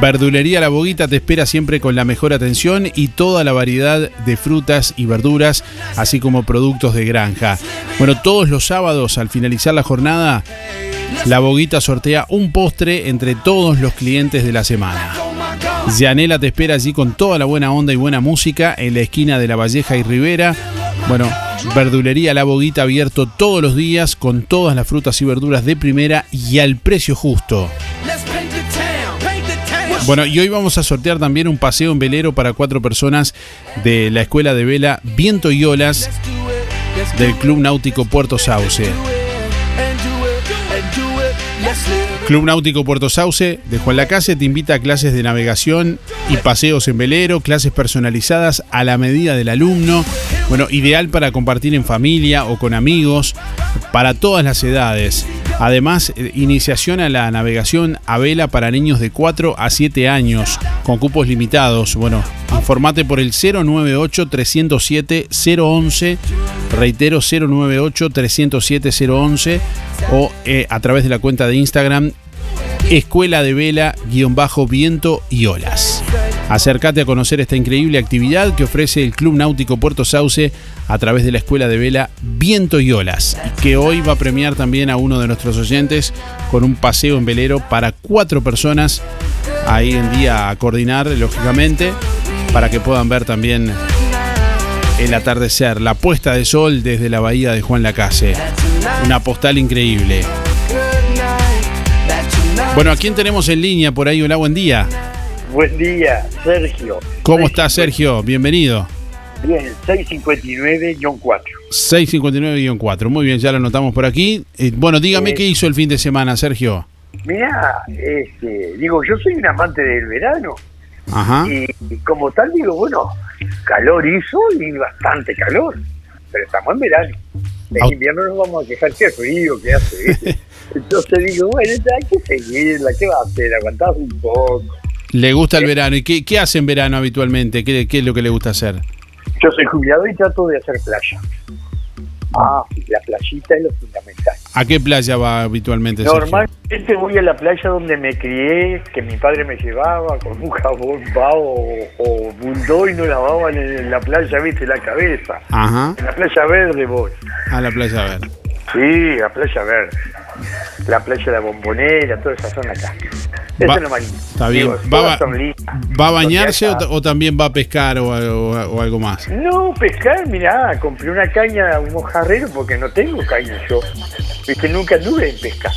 Verdulería La Boguita te espera siempre con la mejor atención y toda la variedad de frutas y verduras, así como productos de granja. Bueno, todos los sábados al finalizar la jornada, La Boguita sortea un postre entre todos los clientes de la semana. Yanela te espera allí con toda la buena onda y buena música en la esquina de La Valleja y Rivera. Bueno, verdulería La Boguita abierto todos los días con todas las frutas y verduras de primera y al precio justo. Bueno, y hoy vamos a sortear también un paseo en velero para cuatro personas de la escuela de vela Viento y Olas del Club Náutico Puerto Sauce. Club Náutico Puerto Sauce de Juan Lacase te invita a clases de navegación y paseos en velero, clases personalizadas a la medida del alumno. Bueno, ideal para compartir en familia o con amigos, para todas las edades. Además, eh, iniciación a la navegación a vela para niños de 4 a 7 años, con cupos limitados. Bueno, informate por el 098-307-011, reitero 098-307-011 o eh, a través de la cuenta de Instagram Escuela de Vela, guion bajo, viento y olas. Acércate a conocer esta increíble actividad que ofrece el Club Náutico Puerto Sauce a través de la Escuela de Vela Viento y Olas, y que hoy va a premiar también a uno de nuestros oyentes con un paseo en velero para cuatro personas, ahí en día a coordinar, lógicamente, para que puedan ver también el atardecer, la puesta de sol desde la bahía de Juan Lacase. Una postal increíble. Bueno, ¿a quién tenemos en línea por ahí? Hola, buen día. Buen día, Sergio. ¿Cómo estás, Sergio? Bienvenido. Bien, 659-4. 659-4. Muy bien, ya lo anotamos por aquí. Eh, bueno, dígame Eh. qué hizo el fin de semana, Sergio. Mirá, este, digo, yo soy un amante del verano. Ajá. Y, y como tal, digo, bueno, calor hizo y bastante calor. Pero estamos en verano. En invierno nos vamos a quejar que frío, que hace. Entonces digo, bueno, hay que seguirla, ¿qué va a hacer? Aguantás un poco. Le gusta el verano. ¿Y qué, qué hace en verano habitualmente? ¿Qué, qué es lo que le gusta hacer? Yo soy jubilado y trato de hacer playa. Ah, la playita es lo fundamental. ¿A qué playa va habitualmente, Sergio? Normalmente voy a la playa donde me crié, que mi padre me llevaba con un jabón bao o, bulldog y no lavaban en la playa, viste, la cabeza. Ajá. En la playa verde voy. A la playa a ver. Sí, la playa verde. La playa de la bombonera, toda esa zona acá. Eso Va- es lo más lindo. Está bien. Digo, ¿Va, va- a bañarse o, también va a pescar o, algo- o algo más? No, pescar, mirá, compré una caña, un mojarrero, porque no tengo caña yo. Viste, nunca anduve en pesca.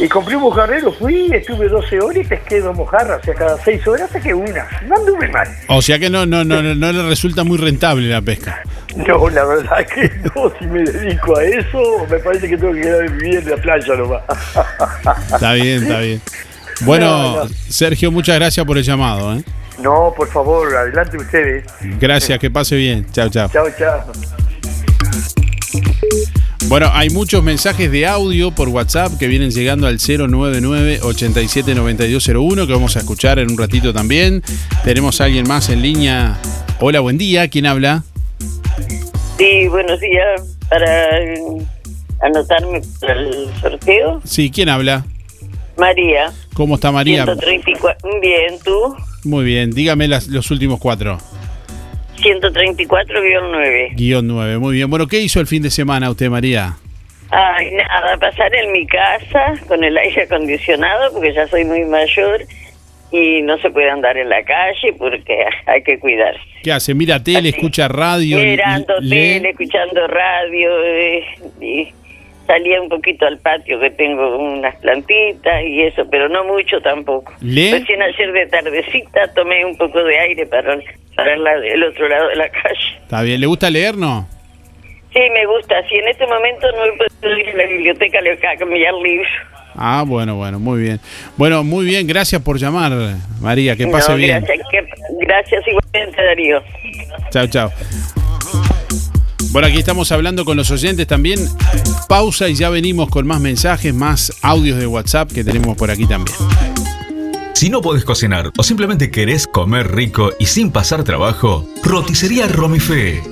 Y compré un mojarrero, fui, estuve 12 horas y pesqué dos mojarras. O sea, cada 6 horas saqué una. No anduve mal. O sea que no, no, no, no, no le resulta muy rentable la pesca. No, la verdad que no, si me dedico a eso, me parece que tengo que quedar vivir en la playa nomás. Está bien, está bien. Bueno, No, no. Sergio, muchas gracias por el llamado. ¿eh? No, por favor, adelante ustedes. Gracias, que pase bien. Chao, chao. Chao, chao. Bueno, hay muchos mensajes de audio por WhatsApp que vienen llegando al 099-879201 que vamos a escuchar en un ratito también. Tenemos a alguien más en línea. Hola, buen día. ¿Quién habla? Sí, buenos días. Para anotarme para el sorteo, Sí, ¿quién habla? María. ¿Cómo está María? 134. Bien, tú. Muy bien, dígame las- los últimos cuatro. 134-9. Guión 9, muy bien. Bueno, ¿qué hizo el fin de semana usted, María? Ay, nada, pasar en mi casa con el aire acondicionado porque ya soy muy mayor y no se puede andar en la calle porque hay que cuidarse. ¿Qué hace? Mira tele, escucha radio. Mirando lee. tele, escuchando radio eh, y salía un poquito al patio que tengo unas plantitas y eso, pero no mucho tampoco. ¿Lee? Recién ayer de tardecita tomé un poco de aire para, para el, otro lado de la calle. Está bien, ¿le gusta leer, no? Sí, me gusta. Si en este momento no he podido ir a la biblioteca le a cambiar libros. Ah, bueno, bueno, muy bien. Bueno, muy bien, gracias por llamar, María, que pase No, bien. Que- gracias igualmente, Darío. Chao, chao. Bueno, aquí estamos hablando con los oyentes también. Pausa y ya venimos con más mensajes, más audios de WhatsApp que tenemos por aquí también. Si no podés cocinar o simplemente querés comer rico y sin pasar trabajo, roticería Romifé.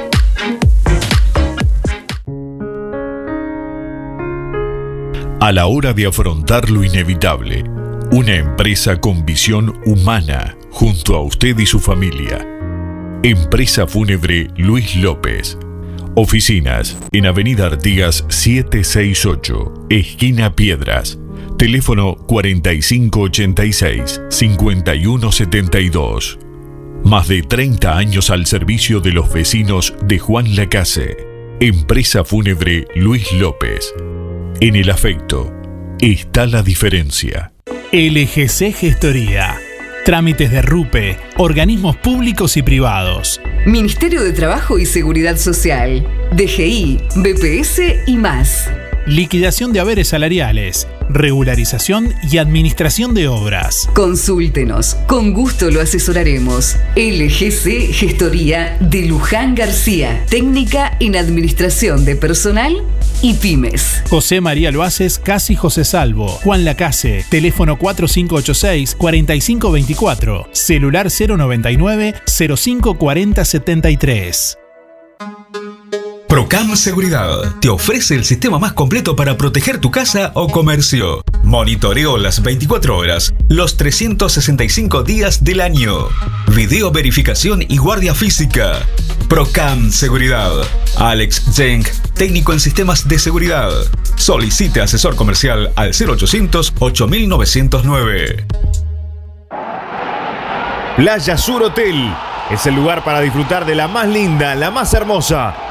A la hora de afrontar lo inevitable, una empresa con visión humana junto a usted y su familia. Empresa Fúnebre Luis López. Oficinas en Avenida Artigas 768, esquina Piedras. Teléfono 4586-5172. Más de 30 años al servicio de los vecinos de Juan Lacase. Empresa Fúnebre Luis López. En el afecto está la diferencia. LGC Gestoría. Trámites de RUPE, organismos públicos y privados. Ministerio de Trabajo y Seguridad Social, DGI, BPS y más. Liquidación de haberes salariales, regularización y administración de obras. Consúltenos, con gusto lo asesoraremos. LGC Gestoría de Luján García, técnica en administración de personal y pymes. José María Loaces, Casi José Salvo. Juan Lacase, teléfono 4586-4524, celular 099-054073. Procam Seguridad te ofrece el sistema más completo para proteger tu casa o comercio. Monitoreo las 24 horas, los 365 días del año. Video verificación y guardia física. Procam Seguridad. Alex Jenk, técnico en sistemas de seguridad. Solicite asesor comercial al 0800 8909. Playa Sur Hotel es el lugar para disfrutar de la más linda, la más hermosa.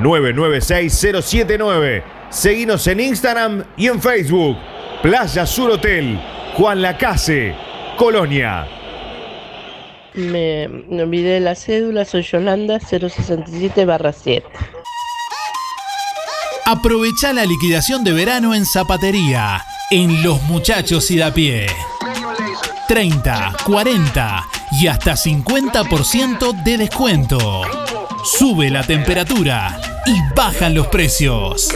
996-079. Seguinos en Instagram y en Facebook. Playa Sur Hotel, Juan Lacase, Colonia. Me, me olvidé de la cédula, soy Yolanda 067 barra 7. Aprovecha la liquidación de verano en Zapatería, en Los Muchachos y da pie. 30, 40 y hasta 50% de descuento. Sube la temperatura y bajan los precios.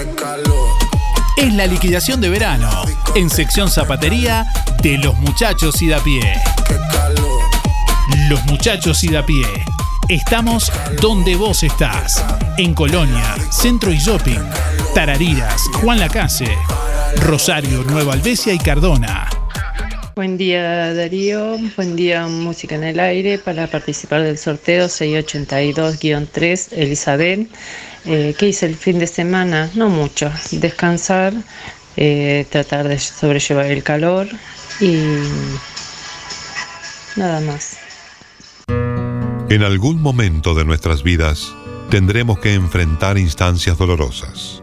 Es la liquidación de verano en sección zapatería de los muchachos y da pie. Los muchachos y da pie. Estamos donde vos estás. En Colonia, Centro y Shopping, Tarariras, Juan Lacase, Rosario, Nueva Albesia y Cardona. Buen día Darío, buen día Música en el Aire para participar del sorteo 682-3 Elizabeth. Eh, ¿Qué hice el fin de semana? No mucho, descansar, eh, tratar de sobrellevar el calor y nada más. En algún momento de nuestras vidas tendremos que enfrentar instancias dolorosas.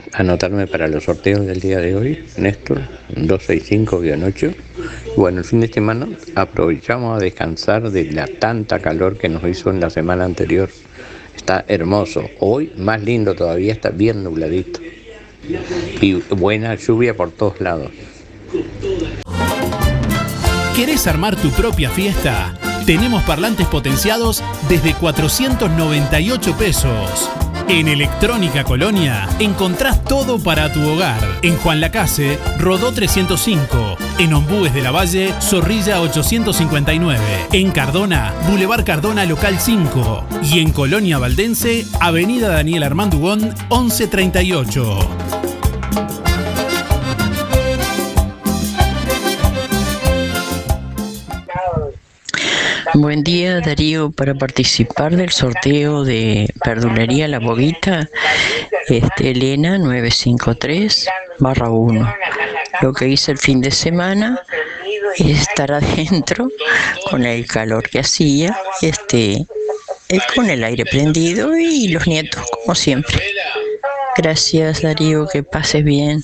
anotarme para los sorteos del día de hoy, Néstor 265-8. Bueno, el fin de semana aprovechamos a descansar de la tanta calor que nos hizo en la semana anterior. Está hermoso. Hoy más lindo todavía, está bien nubladito. Y buena lluvia por todos lados. ¿Querés armar tu propia fiesta? Tenemos parlantes potenciados desde 498 pesos. En Electrónica Colonia encontrás todo para tu hogar. En Juan Lacase, Rodó 305. En Ombúes de la Valle, Zorrilla 859. En Cardona, Boulevard Cardona Local 5. Y en Colonia Valdense, Avenida Daniel Armandugón 1138. Buen día Darío, para participar del sorteo de Perdulería La Boguita, este, Elena 953 barra 1. Lo que hice el fin de semana es estar adentro con el calor que hacía, este, con el aire prendido y los nietos como siempre. Gracias Darío, que pases bien.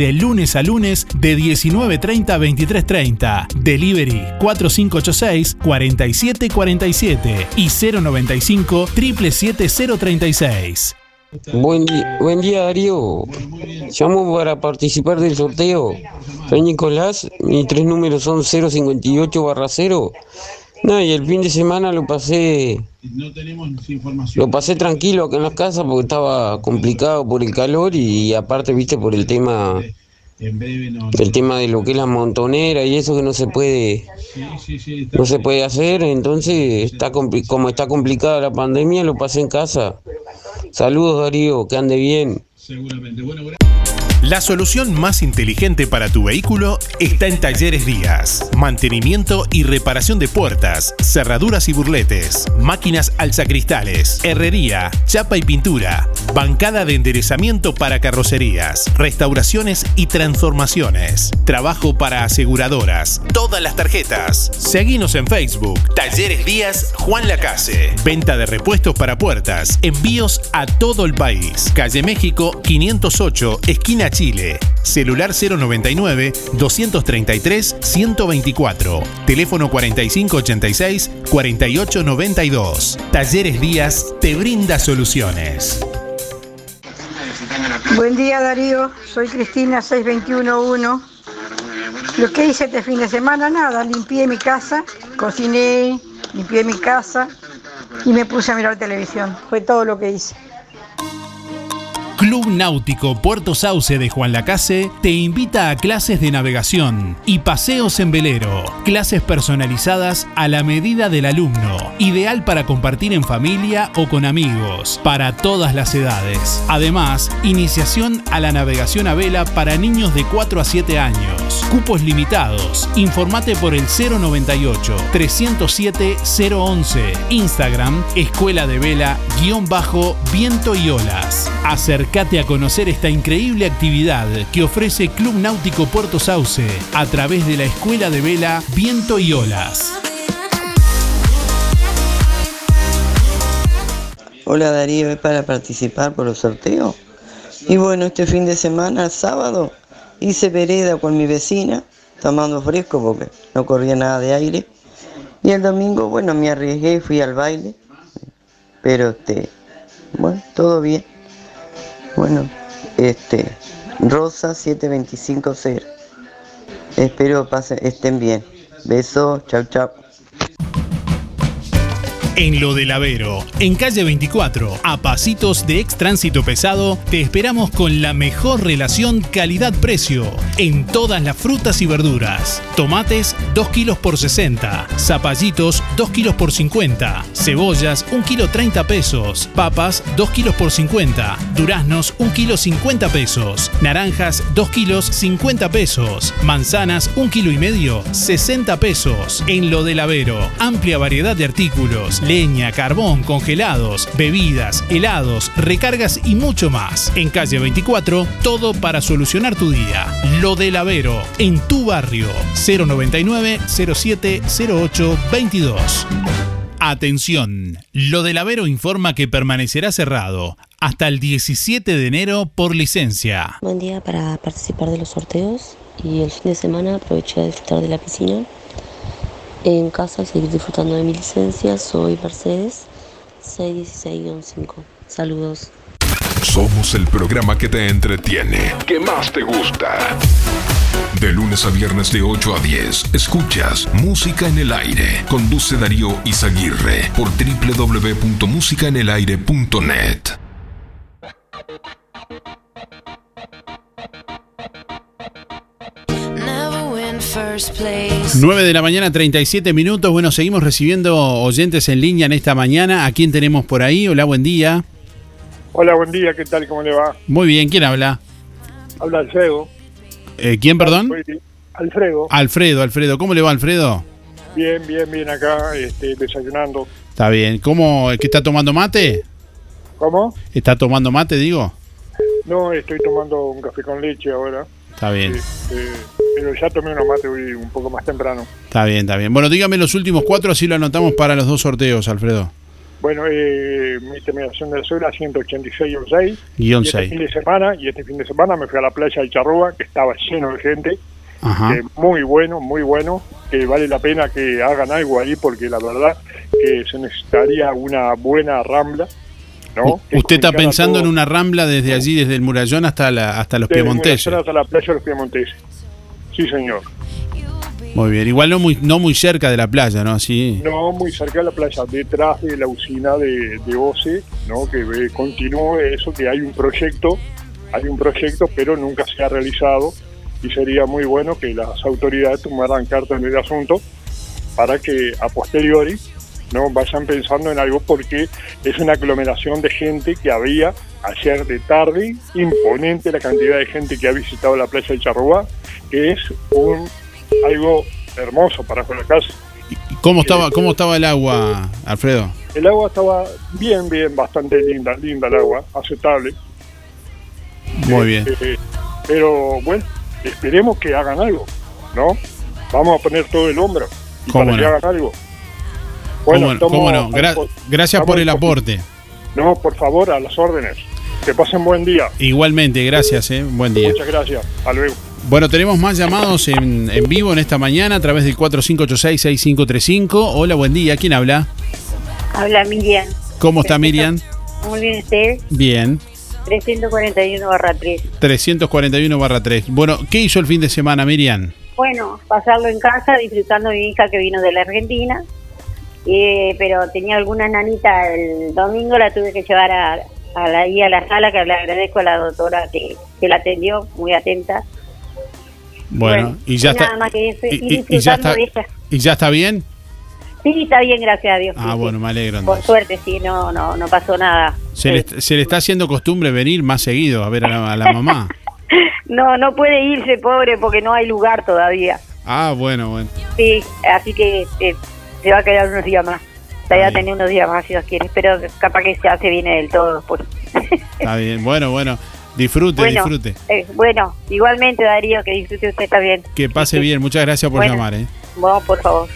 lunes a lunes de 19.30 a 23.30. Delivery 4586-4747 y 095 77036. Buen, buen día Darío. Llamo para participar del sorteo. Soy Nicolás, mis tres números son 058 barra 0. No, y el fin de semana lo pasé lo pasé tranquilo acá en la casa porque estaba complicado por el calor y aparte, viste, por el tema el tema de lo que es la montonera y eso que no se puede no se puede hacer, entonces está como está complicada la pandemia, lo pasé en casa. Saludos Darío, que ande bien. La solución más inteligente para tu vehículo está en Talleres Díaz. Mantenimiento y reparación de puertas, cerraduras y burletes, máquinas alzacristales, herrería, chapa y pintura, bancada de enderezamiento para carrocerías, restauraciones y transformaciones, trabajo para aseguradoras, todas las tarjetas. Seguinos en Facebook, Talleres Díaz Juan Lacase. Venta de repuestos para puertas, envíos a todo el país. Calle México 508, esquina Chile. Celular 099 233 124. Teléfono 4586 4892. Talleres Díaz te brinda soluciones. Buen día Darío, soy Cristina 6211. Lo que hice este fin de semana, nada, limpié mi casa, cociné, limpié mi casa y me puse a mirar televisión. Fue todo lo que hice. Club Náutico Puerto Sauce de Juan Lacase te invita a clases de navegación y paseos en velero. Clases personalizadas a la medida del alumno, ideal para compartir en familia o con amigos, para todas las edades. Además, iniciación a la navegación a vela para niños de 4 a 7 años. Cupos limitados. Informate por el 098 307 011. Instagram Escuela de Vela guion bajo Viento y Olas. Acércate a conocer esta increíble actividad que ofrece Club Náutico Puerto Sauce a través de la Escuela de Vela Viento y Olas. Hola Darío, ¿es para participar por los sorteos? Y bueno, este fin de semana, sábado, hice vereda con mi vecina, tomando fresco porque no corría nada de aire. Y el domingo, bueno, me arriesgué y fui al baile, pero este, Bueno, todo bien. Bueno, este, Rosa 7250. Espero pasen, estén bien. Besos, chau chau. En lo del Avero, en calle 24, a pasitos de ex tránsito pesado, te esperamos con la mejor relación calidad-precio en todas las frutas y verduras. Tomates 2 kilos por 60, zapallitos 2 kilos por 50, cebollas 1 kilo 30 pesos, papas 2 kilos por 50, duraznos 1 kilo 50 pesos, naranjas 2 kilos 50 pesos, manzanas 1 kilo y medio 60 pesos. En lo del Avero, amplia variedad de artículos, leña, carbón, congelados, bebidas, helados, recargas y mucho más. En calle 24, todo para solucionar tu día. Lo del Avero, en tu barrio. 099 07 08 22. Atención, lo del Avero informa que permanecerá cerrado hasta el 17 de enero por licencia. Buen día para participar de los sorteos y el fin de semana aproveché a disfrutar de la piscina. En casa y seguir disfrutando de mi licencia. Soy Mercedes 616-5. Saludos. Somos el programa que te entretiene, que más te gusta. De lunes a viernes de 8 a 10, escuchas Música en el Aire. Conduce Darío Izaguirre por www.musicaenelaire.net. 9 de la mañana, 37 minutos. Bueno, seguimos recibiendo oyentes en línea en esta mañana. ¿A quién tenemos por ahí? Hola, buen día. Hola, buen día, ¿qué tal? ¿Cómo le va? Muy bien, ¿quién habla? Habla Alfredo. Eh, ¿Quién, perdón? Alfredo. Alfredo, Alfredo. ¿Cómo le va, Alfredo? Bien, bien, bien acá, este, desayunando. Está bien. ¿Cómo? ¿Qué está tomando mate? ¿Cómo? ¿Está tomando mate, digo? No, estoy tomando un café con leche ahora. Está bien. Pero ya tomé una mate hoy un poco más temprano. Está bien, está bien. Bueno, dígame los últimos cuatro, así lo anotamos para los dos sorteos, Alfredo. Bueno, eh, mi terminación del sur era 186-6. Guión y este seis. fin de semana, y este fin de semana me fui a la playa de Charrúa, que estaba lleno de gente. Ajá. Eh, muy bueno, muy bueno, que vale la pena que hagan algo ahí porque la verdad que se necesitaría una buena rambla, ¿Usted está pensando en una rambla desde allí, desde el Murallón hasta, la, hasta los desde Piemonteses? Hasta la playa de los Piemonteses. Sí, señor. Muy bien. Igual no muy, no muy cerca de la playa, ¿no? Así. No, muy cerca de la playa, detrás de la usina de, de OCE, ¿no? que eh, continúe eso, que hay un proyecto, hay un proyecto, pero nunca se ha realizado y sería muy bueno que las autoridades tomaran carta en el asunto para que a posteriori no vayan pensando en algo porque es una aglomeración de gente que había ayer de tarde, imponente la cantidad de gente que ha visitado la playa de Charrúa, que es un algo hermoso para casa. ¿Cómo estaba, ¿Cómo estaba el agua, Alfredo? El agua estaba bien, bien, bastante linda, linda el agua, aceptable. Muy bien. Eh, pero bueno, esperemos que hagan algo, ¿no? Vamos a poner todo el hombro y ¿Cómo para que hagan algo. ¿Cómo no? estamos- ¿Cómo no? Gra- gracias por el aporte. No, por favor, a las órdenes. Que pasen buen día. Igualmente, gracias, ¿eh? Buen día. Muchas gracias. Hasta luego. Bueno, tenemos más llamados en, en vivo en esta mañana a través del 4586-6535. Hola, buen día. ¿Quién habla? Habla Miriam. ¿Cómo está Miriam? Muy bien, usted. Bien. 341 barra 3. 341 barra 3. Bueno, ¿qué hizo el fin de semana, Miriam? Bueno, pasarlo en casa, disfrutando de mi hija que vino de la Argentina. Eh, pero tenía alguna nanita el domingo, la tuve que llevar a, a la, ahí a la sala, que le agradezco a la doctora que, que la atendió, muy atenta. Bueno, y ya nada está. más que eso, y- y- y ya está-. ¿Y ya está bien? Sí, está bien, gracias a Dios. Ah, sí, bueno, me alegro. Por suerte, sí, no, no, no pasó nada. Se, le, se le está haciendo costumbre venir más seguido a ver a la, a la mamá. No, no puede irse, pobre, porque no hay lugar todavía. Ah, bueno, bueno. Sí, así que eh, se va a quedar unos días más. Todavía va a tener unos días más si Dios quiere. Pero capaz que ya se viene del todo. Por... Está bien. Bueno, bueno. Disfrute, bueno, disfrute. eh, bueno, igualmente Darío, que disfrute usted también. Que pase bien. Muchas gracias por Bueno. llamar, ¿eh? Vamos, por favor.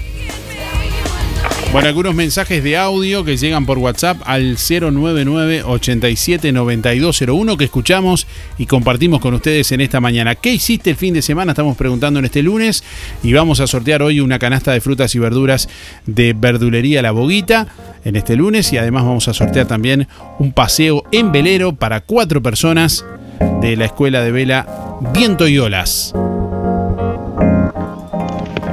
Bueno, algunos mensajes de audio que llegan por WhatsApp al 099 87 9201 que escuchamos y compartimos con ustedes en esta mañana. ¿Qué hiciste el fin de semana? Estamos preguntando en este lunes y vamos a sortear hoy una canasta de frutas y verduras de verdulería La Boguita en este lunes y además vamos a sortear también un paseo en velero para cuatro personas de la escuela de vela Viento y Olas.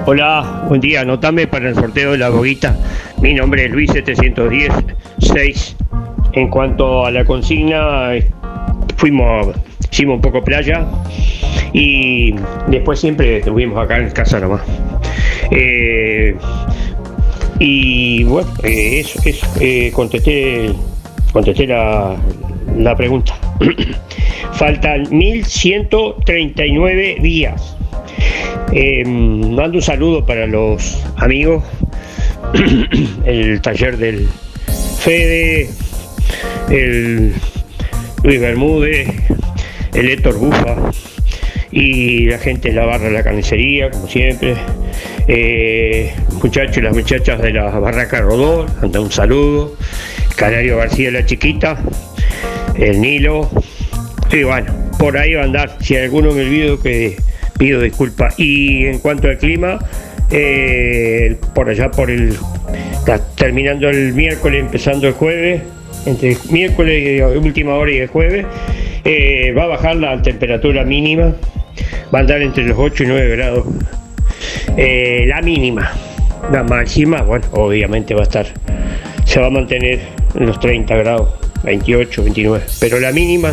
Hola, buen día. Anotame para el sorteo de la boguita. Mi nombre es Luis 710-6. En cuanto a la consigna, eh, fuimos, hicimos un poco playa y después siempre estuvimos acá en casa nomás. Eh, y bueno, eh, eso, eso. eh, contesté, contesté la, la pregunta. Faltan 1139 días. Eh, mando un saludo para los amigos, el taller del Fede, el Luis Bermúdez, el Héctor Bufa y la gente de la barra de la carnicería, como siempre. Eh, muchachos y las muchachas de la barraca Rodó, manda un saludo. Canario García la chiquita, el Nilo. Y bueno, por ahí va a andar. Si alguno me olvido que pido disculpas. Y en cuanto al clima, eh, por allá por el terminando el miércoles, empezando el jueves, entre miércoles y última hora y el jueves, eh, va a bajar la temperatura mínima, va a andar entre los 8 y 9 grados. Eh, la mínima, la máxima, bueno, obviamente va a estar, se va a mantener en los 30 grados, 28, 29, pero la mínima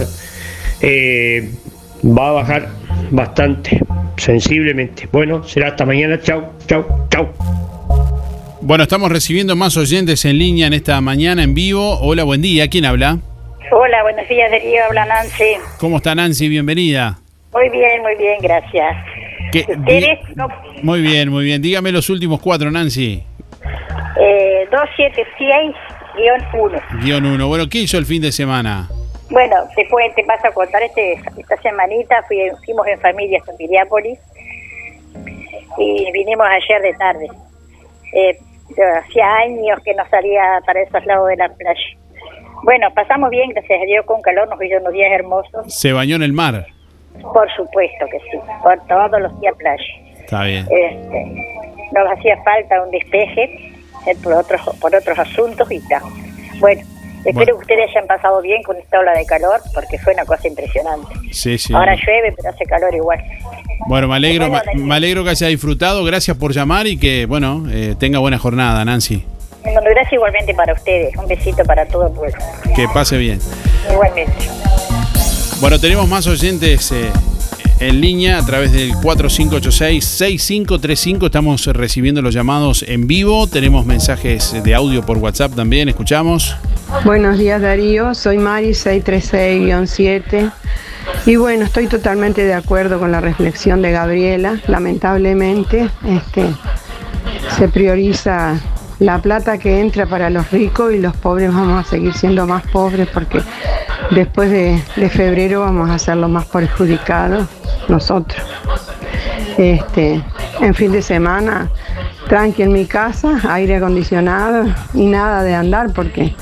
va a bajar bastante, sensiblemente. Bueno, será hasta mañana. Chau, chau, chau. Bueno, estamos recibiendo más oyentes en línea en esta mañana en vivo. Hola, buen día. ¿Quién habla? Hola, buenos días, Darío. Habla Nancy. ¿Cómo está Nancy? Bienvenida. Muy bien, muy bien, gracias. ¿Qué- ¿Ustedes? No, Muy bien, muy bien. Dígame los últimos cuatro, Nancy. eh, 276-1. Guión uno. Bueno, ¿qué hizo el fin de semana? Bueno, te, te paso a contar este, esta semanita. Fui, fuimos en familia hasta Piriápolis y vinimos ayer de tarde. Eh, hacía años que no salía para esos lados de la playa. Bueno, pasamos bien, gracias a Dios, con calor, nos hizo unos días hermosos. Se bañó en el mar. Por supuesto que sí, por todos los días playa. Está bien. Este, nos hacía falta un despeje eh, por otros por otros asuntos y tal. Bueno, espero Bueno. que ustedes hayan pasado bien con esta ola de calor porque fue una cosa impresionante. Sí, sí. Ahora llueve, pero hace calor igual. Bueno, me alegro, me alegro que haya disfrutado. Gracias por llamar y que, bueno, eh, tenga buena jornada, Nancy. Bueno, gracias igualmente para ustedes. Un besito para todo el pueblo. Que pase bien. Igualmente. Bueno, tenemos más oyentes eh, en línea a través del 4586-6535. Estamos recibiendo los llamados en vivo. Tenemos mensajes de audio por WhatsApp también. Escuchamos. Buenos días Darío, soy Mari 636-7 y bueno, estoy totalmente de acuerdo con la reflexión de Gabriela. Lamentablemente, este, se prioriza la plata que entra para los ricos y los pobres vamos a seguir siendo más pobres porque después de, febrero vamos a ser los más perjudicados nosotros. Este, en fin de semana, tranqui en mi casa, aire acondicionado y nada de andar porque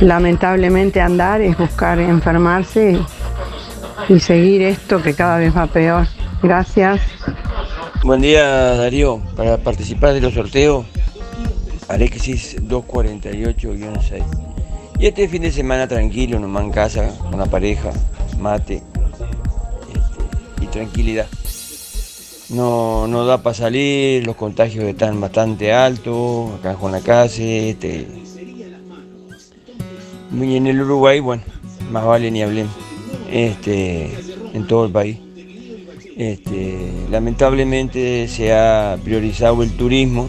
lamentablemente andar es buscar enfermarse y seguir esto que cada vez va peor. Gracias. Buen día Darío, para participar de los sorteos, Alexis 248-6. Y este fin de semana tranquilo, nomás en casa, con la pareja, mate este, y tranquilidad. No, no da para salir, los contagios están bastante altos, acá con la casa, este, y en el Uruguay, bueno, más vale ni hablemos, este, en todo el país. Este, lamentablemente se ha priorizado el turismo,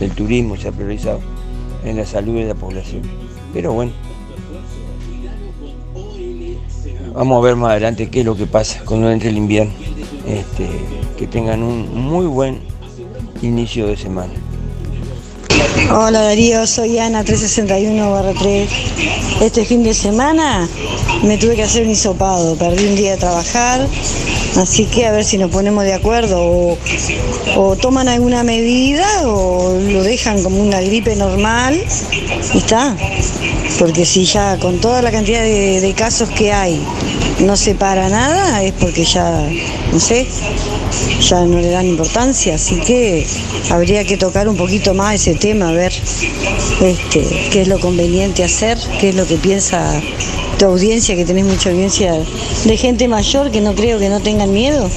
el turismo se ha priorizado en la salud de la población. Pero bueno, vamos a ver más adelante qué es lo que pasa cuando entre el invierno. Este, que tengan un muy buen inicio de semana. Hola Darío, soy Ana 361-3. Este fin de semana me tuve que hacer un hisopado, perdí un día de trabajar, así que a ver si nos ponemos de acuerdo o, toman alguna medida o lo dejan como una gripe normal y está. Porque si ya con toda la cantidad de, de casos que hay no se para nada, es porque ya, no sé, ya no le dan importancia, así que habría que tocar un poquito más ese tema, a ver este, qué es lo conveniente hacer, qué es lo que piensa tu audiencia, que tenés mucha audiencia de gente mayor, que no creo que no tengan miedo,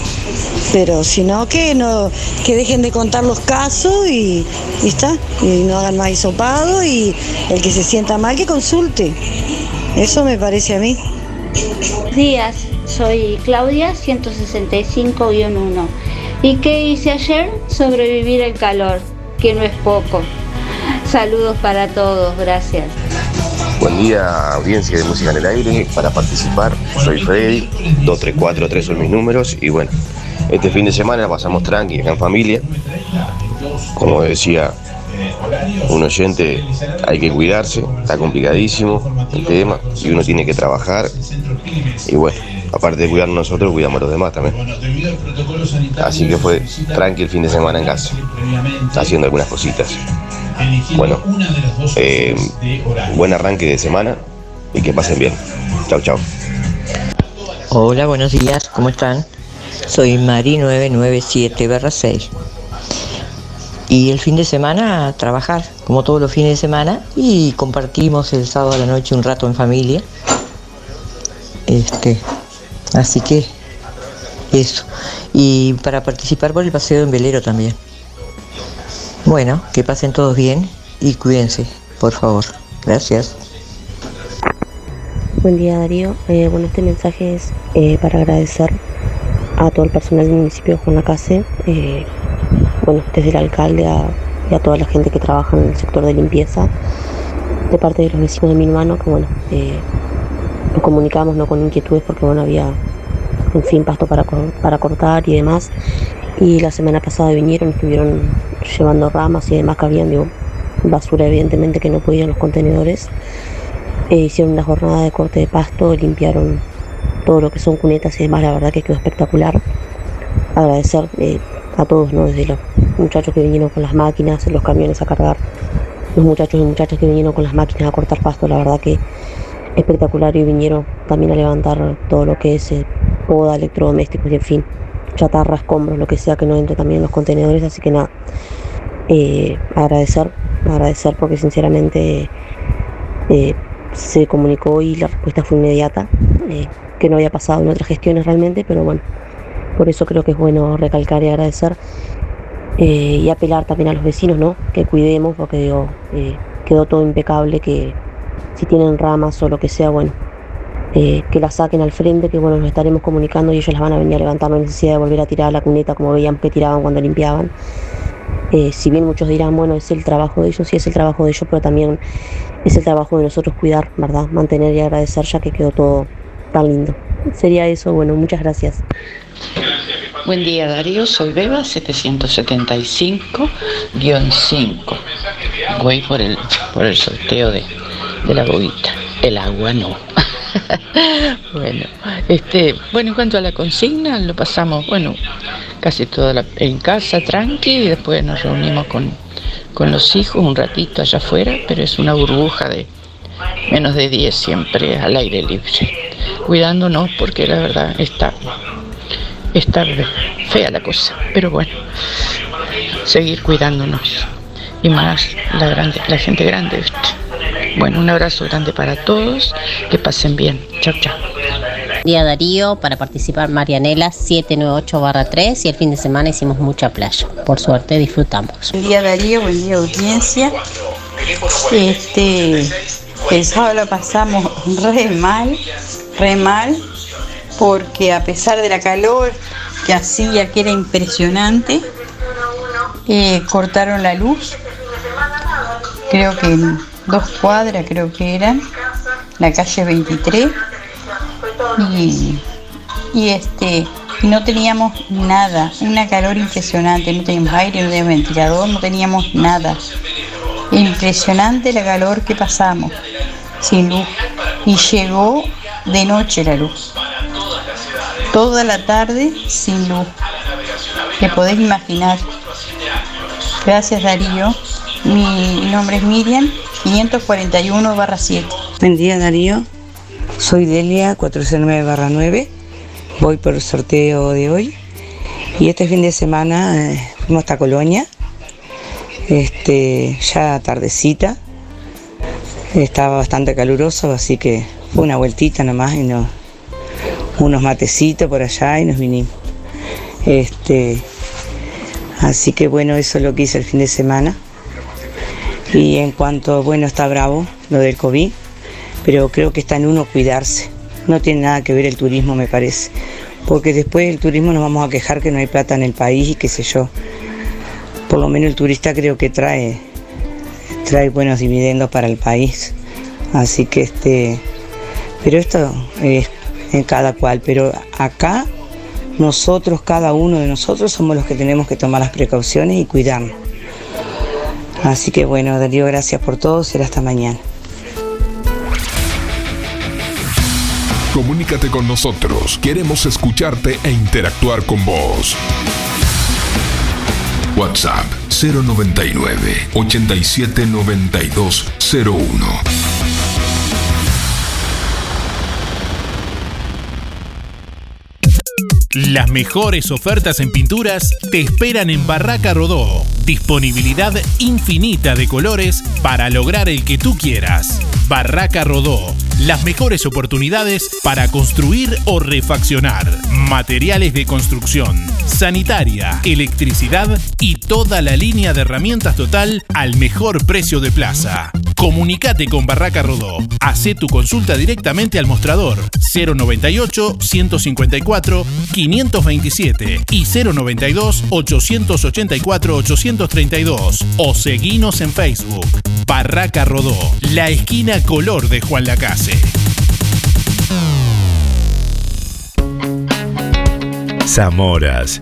pero si no, que, no, que dejen de contar los casos y, está, y no hagan más hisopado y el que se sienta mal que consulte. Eso me parece a mí. Días, soy Claudia 165-1. ¿Y qué hice ayer? Sobrevivir al calor, que no es poco. Saludos para todos, gracias. Buen día, audiencia de Música en el Aire. Para participar, soy Freddy, 2343 son mis números. Y bueno, este fin de semana pasamos tranqui en familia. Como decía un oyente, hay que cuidarse, está complicadísimo el tema y uno tiene que trabajar. Y bueno, aparte de cuidarnos nosotros, cuidamos a los demás también. Así que fue tranqui el fin de semana en casa, haciendo algunas cositas. Bueno, eh, buen arranque de semana y que pasen bien. Chau, chau. Hola, buenos días, ¿cómo están? Soy Mari 997-6. Y el fin de semana a trabajar, como todos los fines de semana, y compartimos el sábado a la noche un rato en familia. Este, así que eso. Y para participar por el paseo en velero también. Bueno, que pasen todos bien y cuídense, por favor. Gracias. Buen día Darío. Eh, bueno, este mensaje es eh, para agradecer a todo el personal del municipio de Juan Lacase, eh, bueno, desde el alcalde a, y a toda la gente que trabaja en el sector de limpieza, de parte de los vecinos de mi hermano, que bueno, eh, nos comunicamos no con inquietudes porque bueno, había en fin pasto para, para cortar y demás. Y la semana pasada vinieron, estuvieron llevando ramas y demás que habían, digo, basura evidentemente que no podían los contenedores. Eh, hicieron una jornada de corte de pasto, limpiaron todo lo que son cunetas y demás, la verdad que quedó espectacular. Agradecer eh, a todos, ¿no? desde los muchachos que vinieron con las máquinas, los camiones a cargar, los muchachos y muchachas que vinieron con las máquinas a cortar pasto, la verdad que espectacular y vinieron también a levantar todo lo que es eh, poda, electrodomésticos y en fin, chatarra, escombros, lo que sea que no entre también en los contenedores, así que nada, eh, agradecer, agradecer porque sinceramente eh, se comunicó y la respuesta fue inmediata, eh, que no había pasado en otras gestiones realmente, pero bueno, por eso creo que es bueno recalcar y agradecer y apelar también a los vecinos, ¿no? Que cuidemos, porque digo, quedó todo impecable, que si tienen ramas o lo que sea, bueno, eh, que las saquen al frente, que bueno, nos estaremos comunicando y ellos las van a venir a levantar, no necesidad de volver a tirar la cuneta como veían que tiraban cuando limpiaban. Eh, si bien muchos dirán, bueno, es el trabajo de ellos, sí es el trabajo de ellos, pero también es el trabajo de nosotros cuidar, ¿verdad? Mantener y agradecer ya que quedó todo tan lindo. Sería eso, bueno, muchas gracias. Buen día Darío, soy Beba 775-5. Voy por el, por el sorteo de, de la boguita. El agua no. bueno, este, bueno, en cuanto a la consigna, lo pasamos, bueno, casi toda la, en casa, tranqui, y después nos reunimos con, con los hijos un ratito allá afuera, pero es una burbuja de menos de 10 siempre al aire libre. Cuidándonos porque la verdad está está fea la cosa, pero bueno, seguir cuidándonos y más la grande, la gente grande. Bueno, un abrazo grande para todos, que pasen bien. Chao, chao. Día Darío, para participar Marianela 798-3 y el fin de semana hicimos mucha playa. Por suerte disfrutamos. Buen día Darío, buen día audiencia. Este, el sábado lo pasamos re mal, re mal, porque a pesar de la calor que hacía, que era impresionante, eh, cortaron la luz, creo que dos cuadras creo que eran, la calle 23, y, y este, no teníamos nada, una calor impresionante, no teníamos aire, no teníamos ventilador, no teníamos nada. impresionante la calor que pasamos sin luz. Y llegó de noche la luz. Toda la tarde sin luz. Te podés imaginar. Gracias Darío. Mi nombre es Miriam, 541 barra 7. Buen día Darío. Soy Delia, 409 barra 9. Voy por el sorteo de hoy. Y este fin de semana eh, fuimos hasta Colonia. Este, ya tardecita. Estaba bastante caluroso, así que fue una vueltita nomás y no, unos matecitos por allá y nos vinimos. Este, así que bueno, eso es lo que hice el fin de semana. Y en cuanto, bueno, está bravo lo del COVID, pero creo que está en uno cuidarse. No tiene nada que ver el turismo, me parece. Porque después del turismo nos vamos a quejar que no hay plata en el país y qué sé yo. Por lo menos el turista creo que trae, trae buenos dividendos para el país. Así que este, pero esto es en cada cual. Pero acá nosotros, cada uno de nosotros, somos los que tenemos que tomar las precauciones y cuidarnos. Así que bueno, Darío, gracias por todo. Será hasta mañana. Comunícate con nosotros. Queremos escucharte e interactuar con vos. WhatsApp 099 87 92 01. Las mejores ofertas en pinturas te esperan en Barraca Rodó. Disponibilidad infinita de colores para lograr el que tú quieras. Barraca Rodó. Las mejores oportunidades para construir o refaccionar. Materiales de construcción, sanitaria, electricidad y toda la línea de herramientas total al mejor precio de plaza. Comunicate con Barraca Rodó. Hacé tu consulta directamente al mostrador 098 154 527 y 092 884 832 o seguinos en Facebook. Barraca Rodó, la esquina color de Juan Lacase. Zamoras.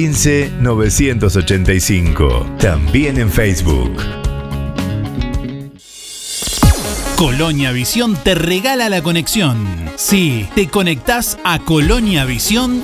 985. También en Facebook. Colonia Visión te regala la conexión. Sí, te conectás a Colonia Visión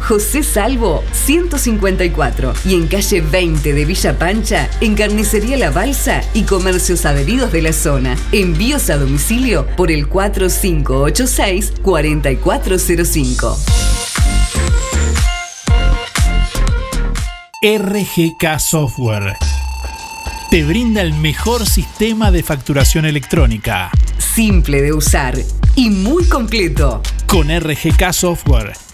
José Salvo 154 y en calle 20 de Villa Pancha, en Carnicería La Balsa y comercios adheridos de la zona. Envíos a domicilio por el 4586-4405. RGK Software te brinda el mejor sistema de facturación electrónica. Simple de usar y muy completo. Con RGK Software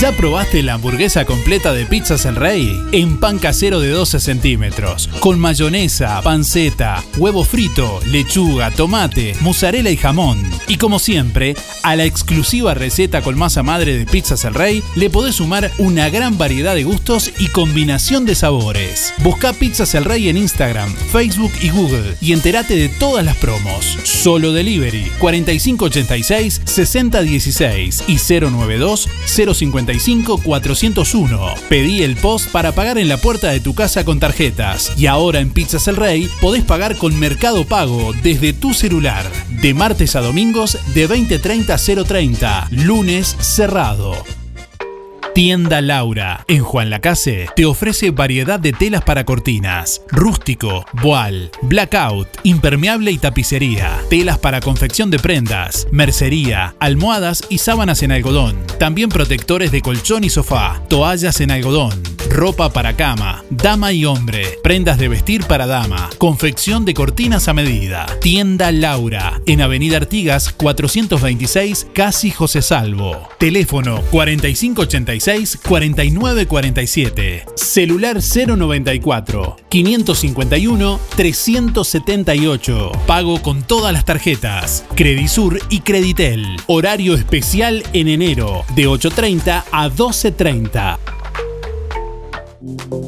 ¿Ya probaste la hamburguesa completa de Pizzas El Rey? En pan casero de 12 centímetros, con mayonesa, panceta, huevo frito, lechuga, tomate, mozzarella y jamón. Y como siempre, a la exclusiva receta con masa madre de Pizzas El Rey le podés sumar una gran variedad de gustos y combinación de sabores. Busca Pizzas El Rey en Instagram, Facebook y Google y entérate de todas las promos. Solo Delivery 4586 6016 y 092 050 401. Pedí el post para pagar en la puerta de tu casa con tarjetas. Y ahora en Pizzas El Rey podés pagar con Mercado Pago desde tu celular. De martes a domingos de 20.30 a 0.30. Lunes cerrado. Tienda Laura, en Juan Lacase, te ofrece variedad de telas para cortinas, rústico, voal, blackout, impermeable y tapicería, telas para confección de prendas, mercería, almohadas y sábanas en algodón, también protectores de colchón y sofá, toallas en algodón, ropa para cama, dama y hombre, prendas de vestir para dama, confección de cortinas a medida. Tienda Laura, en Avenida Artigas 426, Casi José Salvo. Teléfono 4586 4947. Celular 094 551 378. Pago con todas las tarjetas. Credisur y Creditel. Horario especial en enero de 8.30 a 12.30. Thank you.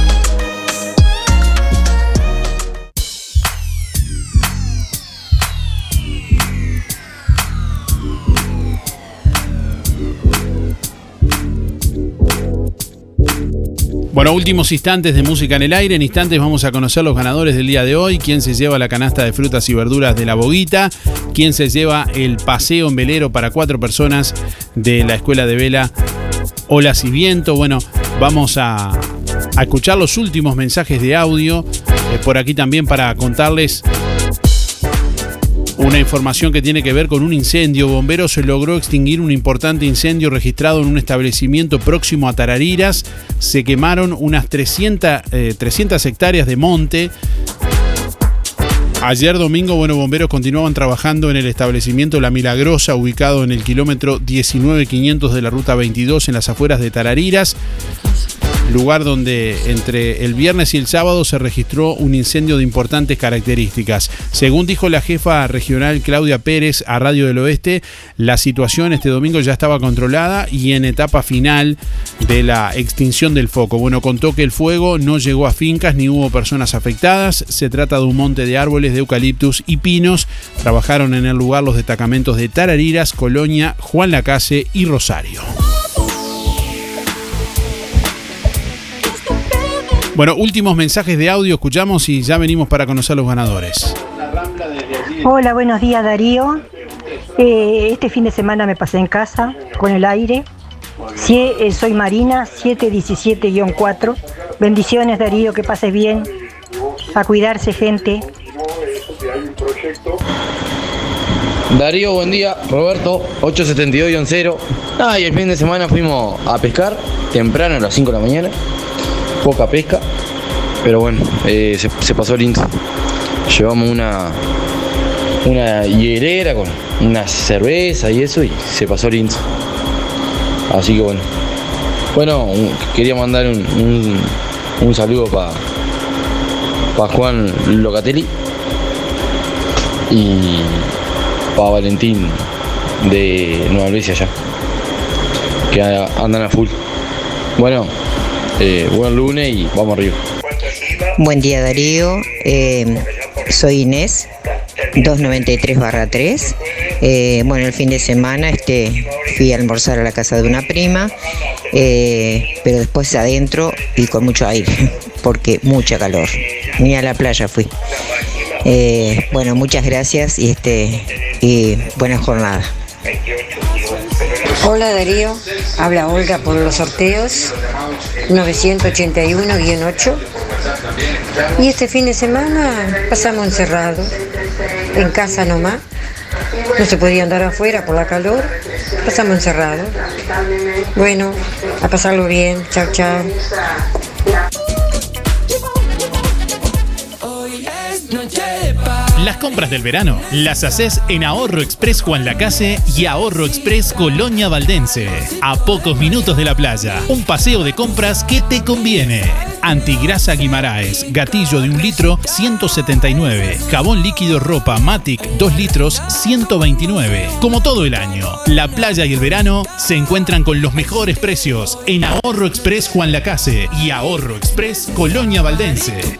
Bueno, últimos instantes de música en el aire. En instantes vamos a conocer los ganadores del día de hoy. Quién se lleva la canasta de frutas y verduras de la Boguita. Quién se lleva el paseo en velero para cuatro personas de la Escuela de Vela Olas y Viento. Bueno, vamos a, escuchar los últimos mensajes de audio. Eh, por aquí también para contarles una información que tiene que ver con un incendio. Bomberos se logró extinguir un importante incendio registrado en un establecimiento próximo a Tarariras. Se quemaron unas 300, 300 eh, hectáreas de monte. Ayer domingo, bueno, bomberos continuaban trabajando en el establecimiento La Milagrosa, ubicado en el kilómetro 19500 de la ruta 22 en las afueras de Tarariras lugar donde entre el viernes y el sábado se registró un incendio de importantes características. Según dijo la jefa regional Claudia Pérez a Radio del Oeste, la situación este domingo ya estaba controlada y en etapa final de la extinción del foco. Bueno, contó que el fuego no llegó a fincas ni hubo personas afectadas. Se trata de un monte de árboles de eucaliptus y pinos. Trabajaron en el lugar los destacamentos de Tarariras, Colonia, Juan Lacase y Rosario. Bueno, últimos mensajes de audio escuchamos y ya venimos para conocer los ganadores. Hola, buenos días Darío. Eh, este fin de semana me pasé en casa con el aire. Sí, eh, soy Marina, 717-4. Bendiciones Darío, que pases bien. A cuidarse gente. Darío, buen día. Roberto, 872-0. Ah, y el fin de semana fuimos a pescar temprano a las 5 de la mañana. Poca pesca, pero bueno, eh, se, se pasó lindo. Llevamos una, una hielera con una cerveza y eso y se pasó lindo. Así que bueno. Bueno, quería mandar un, un- saludo para Juan Locatelli y para Valentín de Nueva Albesia allá. Que andan a full. Bueno, eh, buen lunes y vamos arriba. Buen día Darío, Eh, soy Inés, 293-3. Eh, bueno, el fin de semana este, fui a almorzar a la casa de una prima, eh, pero después adentro y con mucho aire, porque mucha calor. Ni a la playa fui. Bueno, muchas gracias y, este, y buena jornada. Hola Darío, habla Olga por los sorteos 981-8. Y este fin de semana pasamos encerrados, en casa nomás. No se podía andar afuera por la calor, pasamos encerrados. Bueno, a pasarlo bien, chao chao. Las compras del verano las haces en Ahorro Express Juan Lacase y Ahorro Express Colonia Valdense. A pocos minutos de la playa. Un paseo de compras que te conviene. Antigrasa Guimaraes, gatillo de un litro, 179. Jabón líquido ropa Matic, 2 litros, 129. Como todo el año, la playa y el verano se encuentran con los mejores precios en Ahorro Express Juan Lacase y Ahorro Express Colonia Valdense.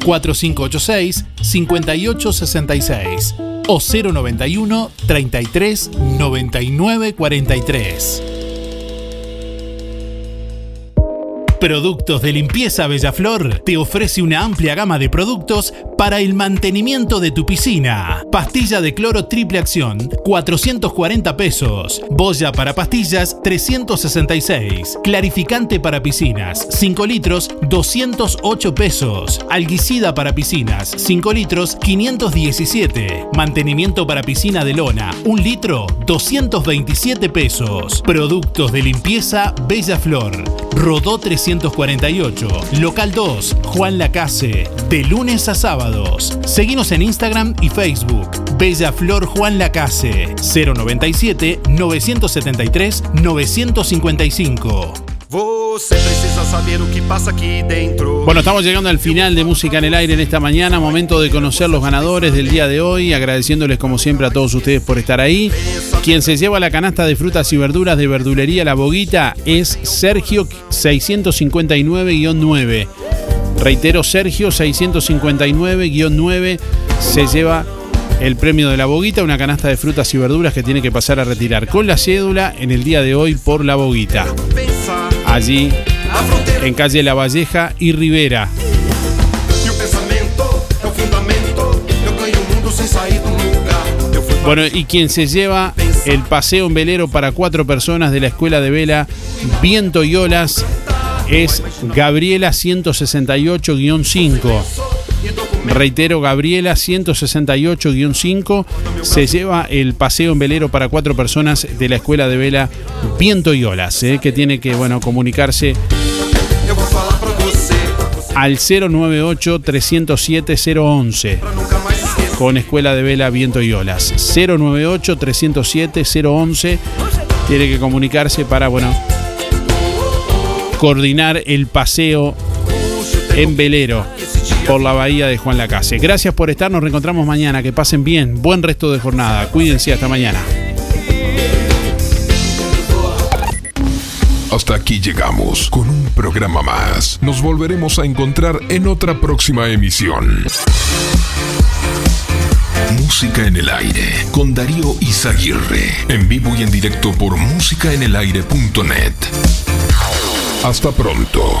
4586-5866 o 091 33 99 43. Productos de Limpieza Bellaflor te ofrece una amplia gama de productos para el mantenimiento de tu piscina. Pastilla de cloro triple acción, 440 pesos. Boya para pastillas, 366. Clarificante para piscinas, 5 litros, 208 pesos. Alguicida para piscinas, 5 litros, 517. Mantenimiento para piscina de lona, 1 litro, 227 pesos. Productos de limpieza Bella Flor. Rodó 348, Local 2, Juan Lacase, de lunes a sábados. Seguimos en Instagram y Facebook. Bella Flor Juan Lacase, 097 973 955. Você precisa saber o que passa aqui dentro. Bueno, estamos llegando al final de Música en el Aire en esta mañana. Momento de conocer los ganadores del día de hoy. Agradeciéndoles como siempre a todos ustedes por estar ahí. Quien se lleva la canasta de frutas y verduras de verdulería La Boguita es Sergio 659-9. Reitero, Sergio 659-9 se lleva el premio de la Boguita, una canasta de frutas y verduras que tiene que pasar a retirar con la cédula en el día de hoy por La Boguita. Allí, en calle La Valleja y Rivera. Bueno, y quien se lleva el paseo en velero para cuatro personas de la escuela de vela Viento y Olas es Gabriela 168-5. Reitero, Gabriela 168-5 se lleva el paseo en velero para cuatro personas de la escuela de vela Viento y Olas, eh, que tiene que bueno, comunicarse al 098-307-011 con Escuela de Vela Viento y Olas. 098-307-011 tiene que comunicarse para, bueno, coordinar el paseo en velero por la bahía de Juan Lacase. Gracias por estar, nos reencontramos mañana, que pasen bien, buen resto de jornada, cuídense hasta mañana. Hasta aquí llegamos con un programa más. Nos volveremos a encontrar en otra próxima emisión. Música en el aire con Darío Izaguirre. En vivo y en directo por músicaenelaire.net. Hasta pronto.